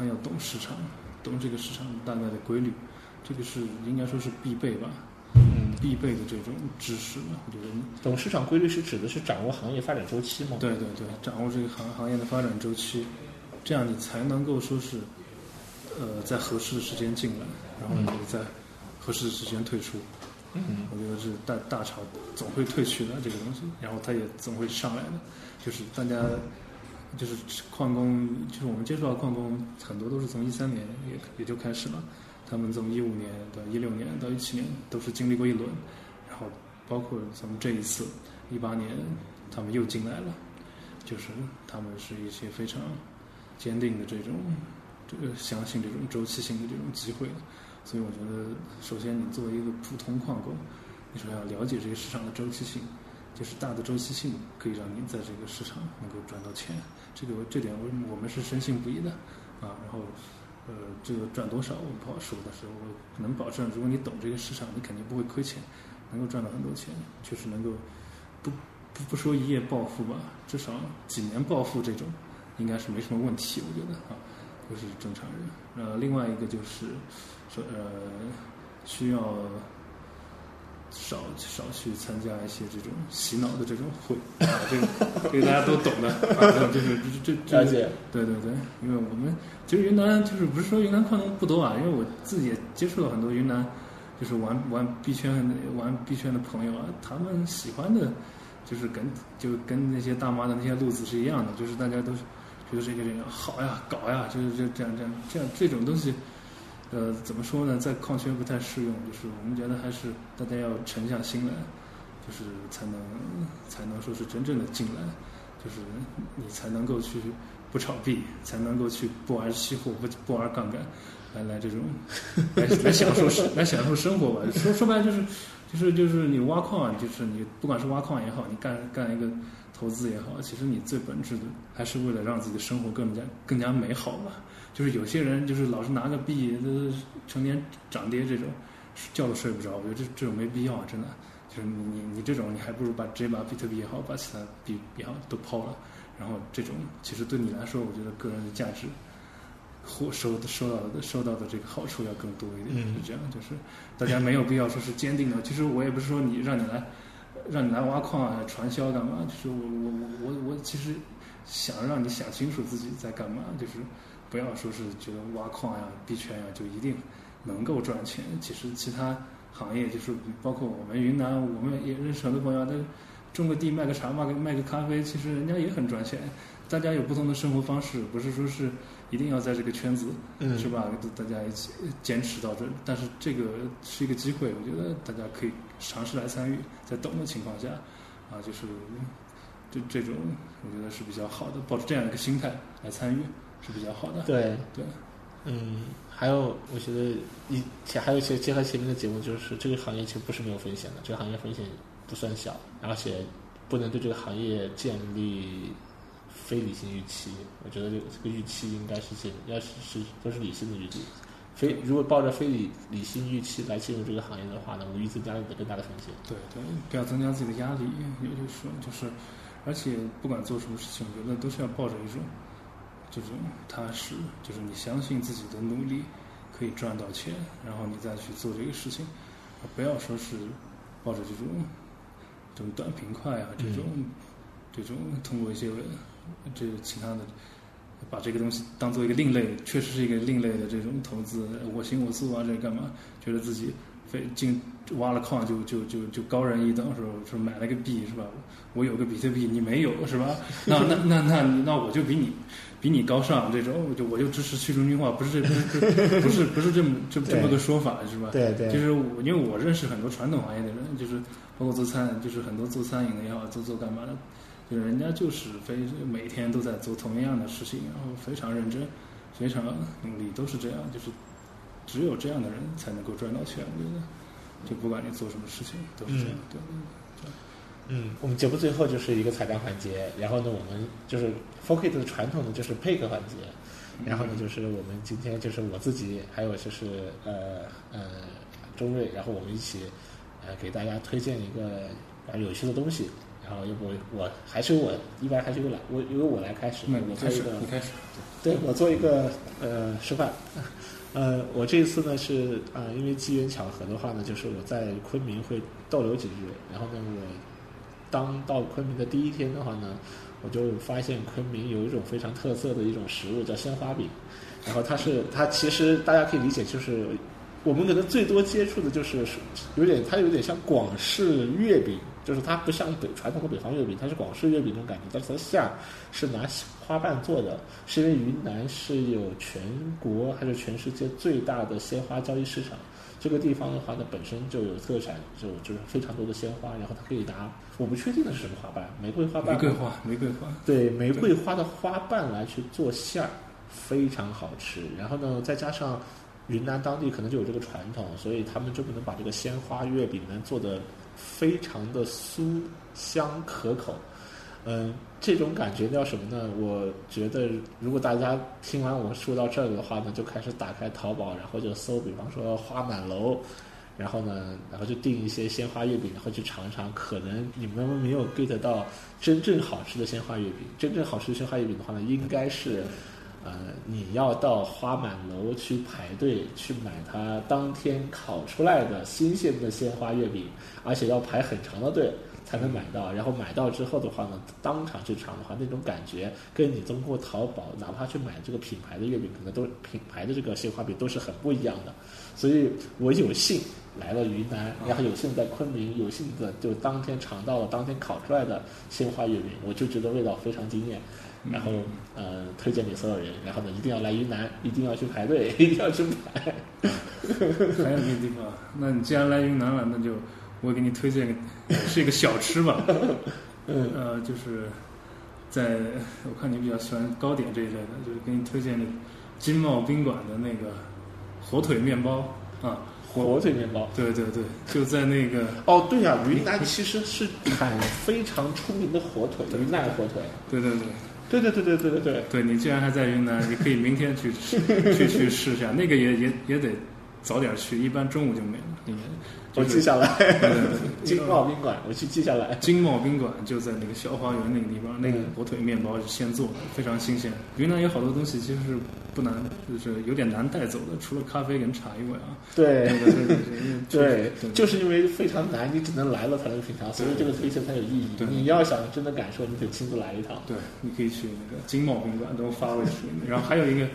他要懂市场，懂这个市场大概的规律，这个是应该说是必备吧。嗯，必备的这种知识呢，我觉得懂市场规律是指的是掌握行业发展周期吗？对对对，掌握这个行行业的发展周期，这样你才能够说是，呃，在合适的时间进来，然后你在合适的时间退出。嗯，我觉得是大大潮总会退去的这个东西，然后它也总会上来的。就是大家就是矿工，就是我们接触到矿工很多都是从一三年也也就开始了。他们从一五年到一六年到一七年都是经历过一轮，然后包括咱们这一次一八年，他们又进来了，就是他们是一些非常坚定的这种这个相信这种周期性的这种机会，所以我觉得，首先你作为一个普通矿工，你说要了解这个市场的周期性，就是大的周期性可以让你在这个市场能够赚到钱，这个这点我我们是深信不疑的啊，然后。呃，这个赚多少我不好说，但是我能保证，如果你懂这个市场，你肯定不会亏钱，能够赚到很多钱，确实能够不不不说一夜暴富吧，至少几年暴富这种应该是没什么问题，我觉得啊，都是正常人。呃，另外一个就是说呃，需要少少去参加一些这种洗脑的这种会啊，这个这个大家都懂的，反正就是这这了解。对对对，因为我们其实云南就是不是说云南矿工不多啊，因为我自己也接触了很多云南，就是玩玩币圈玩币圈的朋友啊，他们喜欢的，就是跟就跟那些大妈的那些路子是一样的，就是大家都是觉得这个人好呀，搞呀，就是这这样这样这样这种东西。呃，怎么说呢，在矿圈不太适用，就是我们觉得还是大家要沉下心来，就是才能才能说是真正的进来，就是你才能够去不炒币，才能够去不玩期货，不不玩杠杆，来来这种来来享受生来享受生活吧。说说白了就是就是就是你挖矿，就是你不管是挖矿也好，你干干一个投资也好，其实你最本质的还是为了让自己的生活更加更加美好吧。就是有些人就是老是拿个币，都成天涨跌这种，觉都睡不着。我觉得这这种没必要，真的。就是你你你这种，你还不如把直接把比特币也好，把其他币也好都抛了。然后这种其实对你来说，我觉得个人的价值或收收到的收到的这个好处要更多一点。是这样，就是大家没有必要说是坚定的。其实我也不是说你让你来让你来挖矿啊、传销干嘛。就是我我我我我其实想让你想清楚自己在干嘛，就是。不要说是觉得挖矿呀、币圈呀就一定能够赚钱。其实其他行业就是包括我们云南，我们也认识很多朋友，他种个地卖个茶、卖个卖个咖啡，其实人家也很赚钱。大家有不同的生活方式，不是说是一定要在这个圈子，是吧？大家一起坚持到这。但是这个是一个机会，我觉得大家可以尝试来参与，在懂的情况下，啊，就是这这种我觉得是比较好的，抱着这样一个心态来参与。是比较好的。对对，嗯，还有我觉得以前还有一些结合前面的节目，就是这个行业其实不是没有风险的，这个行业风险不算小，而且不能对这个行业建立非理性预期。我觉得这这个预期应该是建，要是是都是理性的预期。非如果抱着非理理性预期来进入这个行业的话呢，无疑增加了更大的风险。对对，不要增加自己的压力。也就是说，就是，而且不管做什么事情，我觉得都是要抱着一种。这种踏实，就是你相信自己的努力可以赚到钱，然后你再去做这个事情，不要说是抱着这种这种短平快啊，这种这种通过一些这其他的把这个东西当做一个另类，确实是一个另类的这种投资，我行我素啊，这干嘛？觉得自己非进挖了矿就就就就高人一等，是吧？说买了个币是吧？我有个比特币，你没有是吧？那那那那那我就比你。比你高尚这种，就我就支持去中心化，不是这不是不是不是这么这 这么个说法是吧？对对。就是我因为我认识很多传统行业的人，就是包括做餐，就是很多做餐饮的也好，做做干嘛的，就是人家就是非每天都在做同样的事情，然后非常认真，非常努力，都是这样。就是只有这样的人才能够赚到钱，我觉得。就不管你做什么事情，都是这样。对。嗯，我们节目最后就是一个彩蛋环节，然后呢，我们就是 f o c u s 的传统的就是 pick 环节，然后呢，就是我们今天就是我自己，还有就是呃呃钟瑞，然后我们一起呃给大家推荐一个啊有趣的东西，然后要不我还是我一般还是由来我由我来开始，我做一个你开始，对我做一个呃示范，呃我这一次呢是啊因为机缘巧合的话呢，就是我在昆明会逗留几日，然后呢我。当到昆明的第一天的话呢，我就发现昆明有一种非常特色的一种食物叫鲜花饼，然后它是它其实大家可以理解就是我们可能最多接触的就是有点它有点像广式月饼，就是它不像北传统的北方月饼，它是广式月饼那种感觉，但是它馅是拿花瓣做的，是因为云南是有全国还是全世界最大的鲜花交易市场。这个地方的话呢，本身就有特产，就就是非常多的鲜花，然后它可以拿我不确定的是什么花瓣，玫瑰花瓣。玫瑰花，玫瑰花。对，玫瑰花的花瓣来去做馅儿，非常好吃。然后呢，再加上云南当地可能就有这个传统，所以他们就不能把这个鲜花月饼能做的非常的酥香可口。嗯，这种感觉叫什么呢？我觉得，如果大家听完我说到这儿的话呢，就开始打开淘宝，然后就搜，比方说花满楼，然后呢，然后就订一些鲜花月饼，然后去尝一尝。可能你们没有 get 到真正好吃的鲜花月饼。真正好吃的鲜花月饼的话呢，应该是，呃，你要到花满楼去排队去买它当天烤出来的新鲜的鲜花月饼，而且要排很长的队才能买到。然后买到之后的话呢，当场去尝的话，那种感觉跟你通过淘宝哪怕去买这个品牌的月饼，可能都品牌的这个鲜花饼都是很不一样的。所以我有幸来了云南，然后有幸在昆明，有幸的就当天尝到了当天烤出来的鲜花月饼，我就觉得味道非常惊艳。然后呃，推荐给所有人，然后呢，一定要来云南，一定要去排队，一定要去买。还有一个地方，那你既然来云南了，那就我给你推荐是一个小吃吧。嗯呃，就是在我看你比较喜欢糕点这一类的，就是给你推荐那个金茂宾馆的那个火腿面包啊。火腿面包。对对对，就在那个哦，对呀、云南其实是产非常出名的火腿，云南火腿。对对对对对对对对对对。对，你既然还在云南，你可以明天去试去去试一下，那个也也也得早点去，一般中午就没了。应该我记下来。金茂宾馆，我去记下来。金茂宾馆就在那个小花园那个地方，那个嗯火腿面包是现做的，非常新鲜。云南有好多东西其实是不难，就是有点难带走的，除了咖啡跟茶以外啊。对对对对对 对，就是因为非常难，你只能来了才能品尝，所以这个推荐才有意义。你要想真的感受，你得亲自来一趟。对，你可以去那个金茂宾馆都发位去，然后还有一个。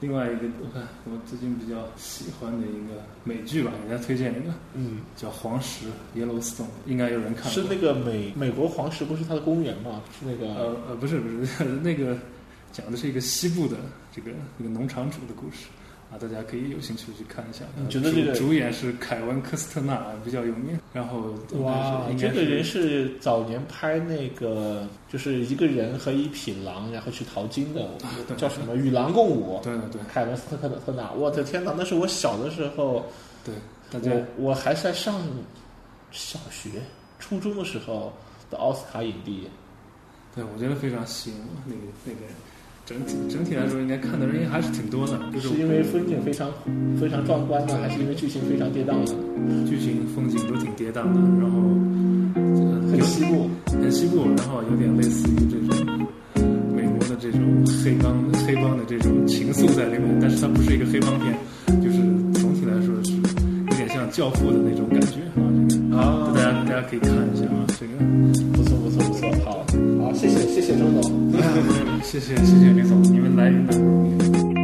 另外一个，我看我最近比较喜欢的一个美剧吧，给大家推荐一个，嗯，叫《黄石》（Yellowstone），应该有人看过。是那个美美国黄石，不是它的公园吗？是那个呃呃，不是不是，那个讲的是一个西部的这个一个农场主的故事啊，大家可以有兴趣去看一下。你觉得这个主主演是凯文科斯特纳比较有名，然后哇，这个人是早年拍那个，就是一个人和一匹狼，然后去淘金的，对叫什么《与狼共舞》。对对对凯文斯特纳，我的天哪！那是我小的时候，对，大家我我还在上小学、初中的时候的奥斯卡影帝。对我觉得非常吸引我，那个那个整体整体来说，应该看的人还是挺多的，就是是因为风景非常非常壮观呢，还是因为剧情非常跌宕呢？剧情风景都挺跌宕的，然后呃很西部，很西部，然后有点类似于这种美国的这种黑帮黑帮的这种情愫在里面，但是它不是一个黑帮片，就是总体来说是有点像《教父》的那种感觉啊。这个啊大家大家可以看一下啊，这个不错谢谢谢谢周总。谢谢谢谢李总，你们来云南不容易。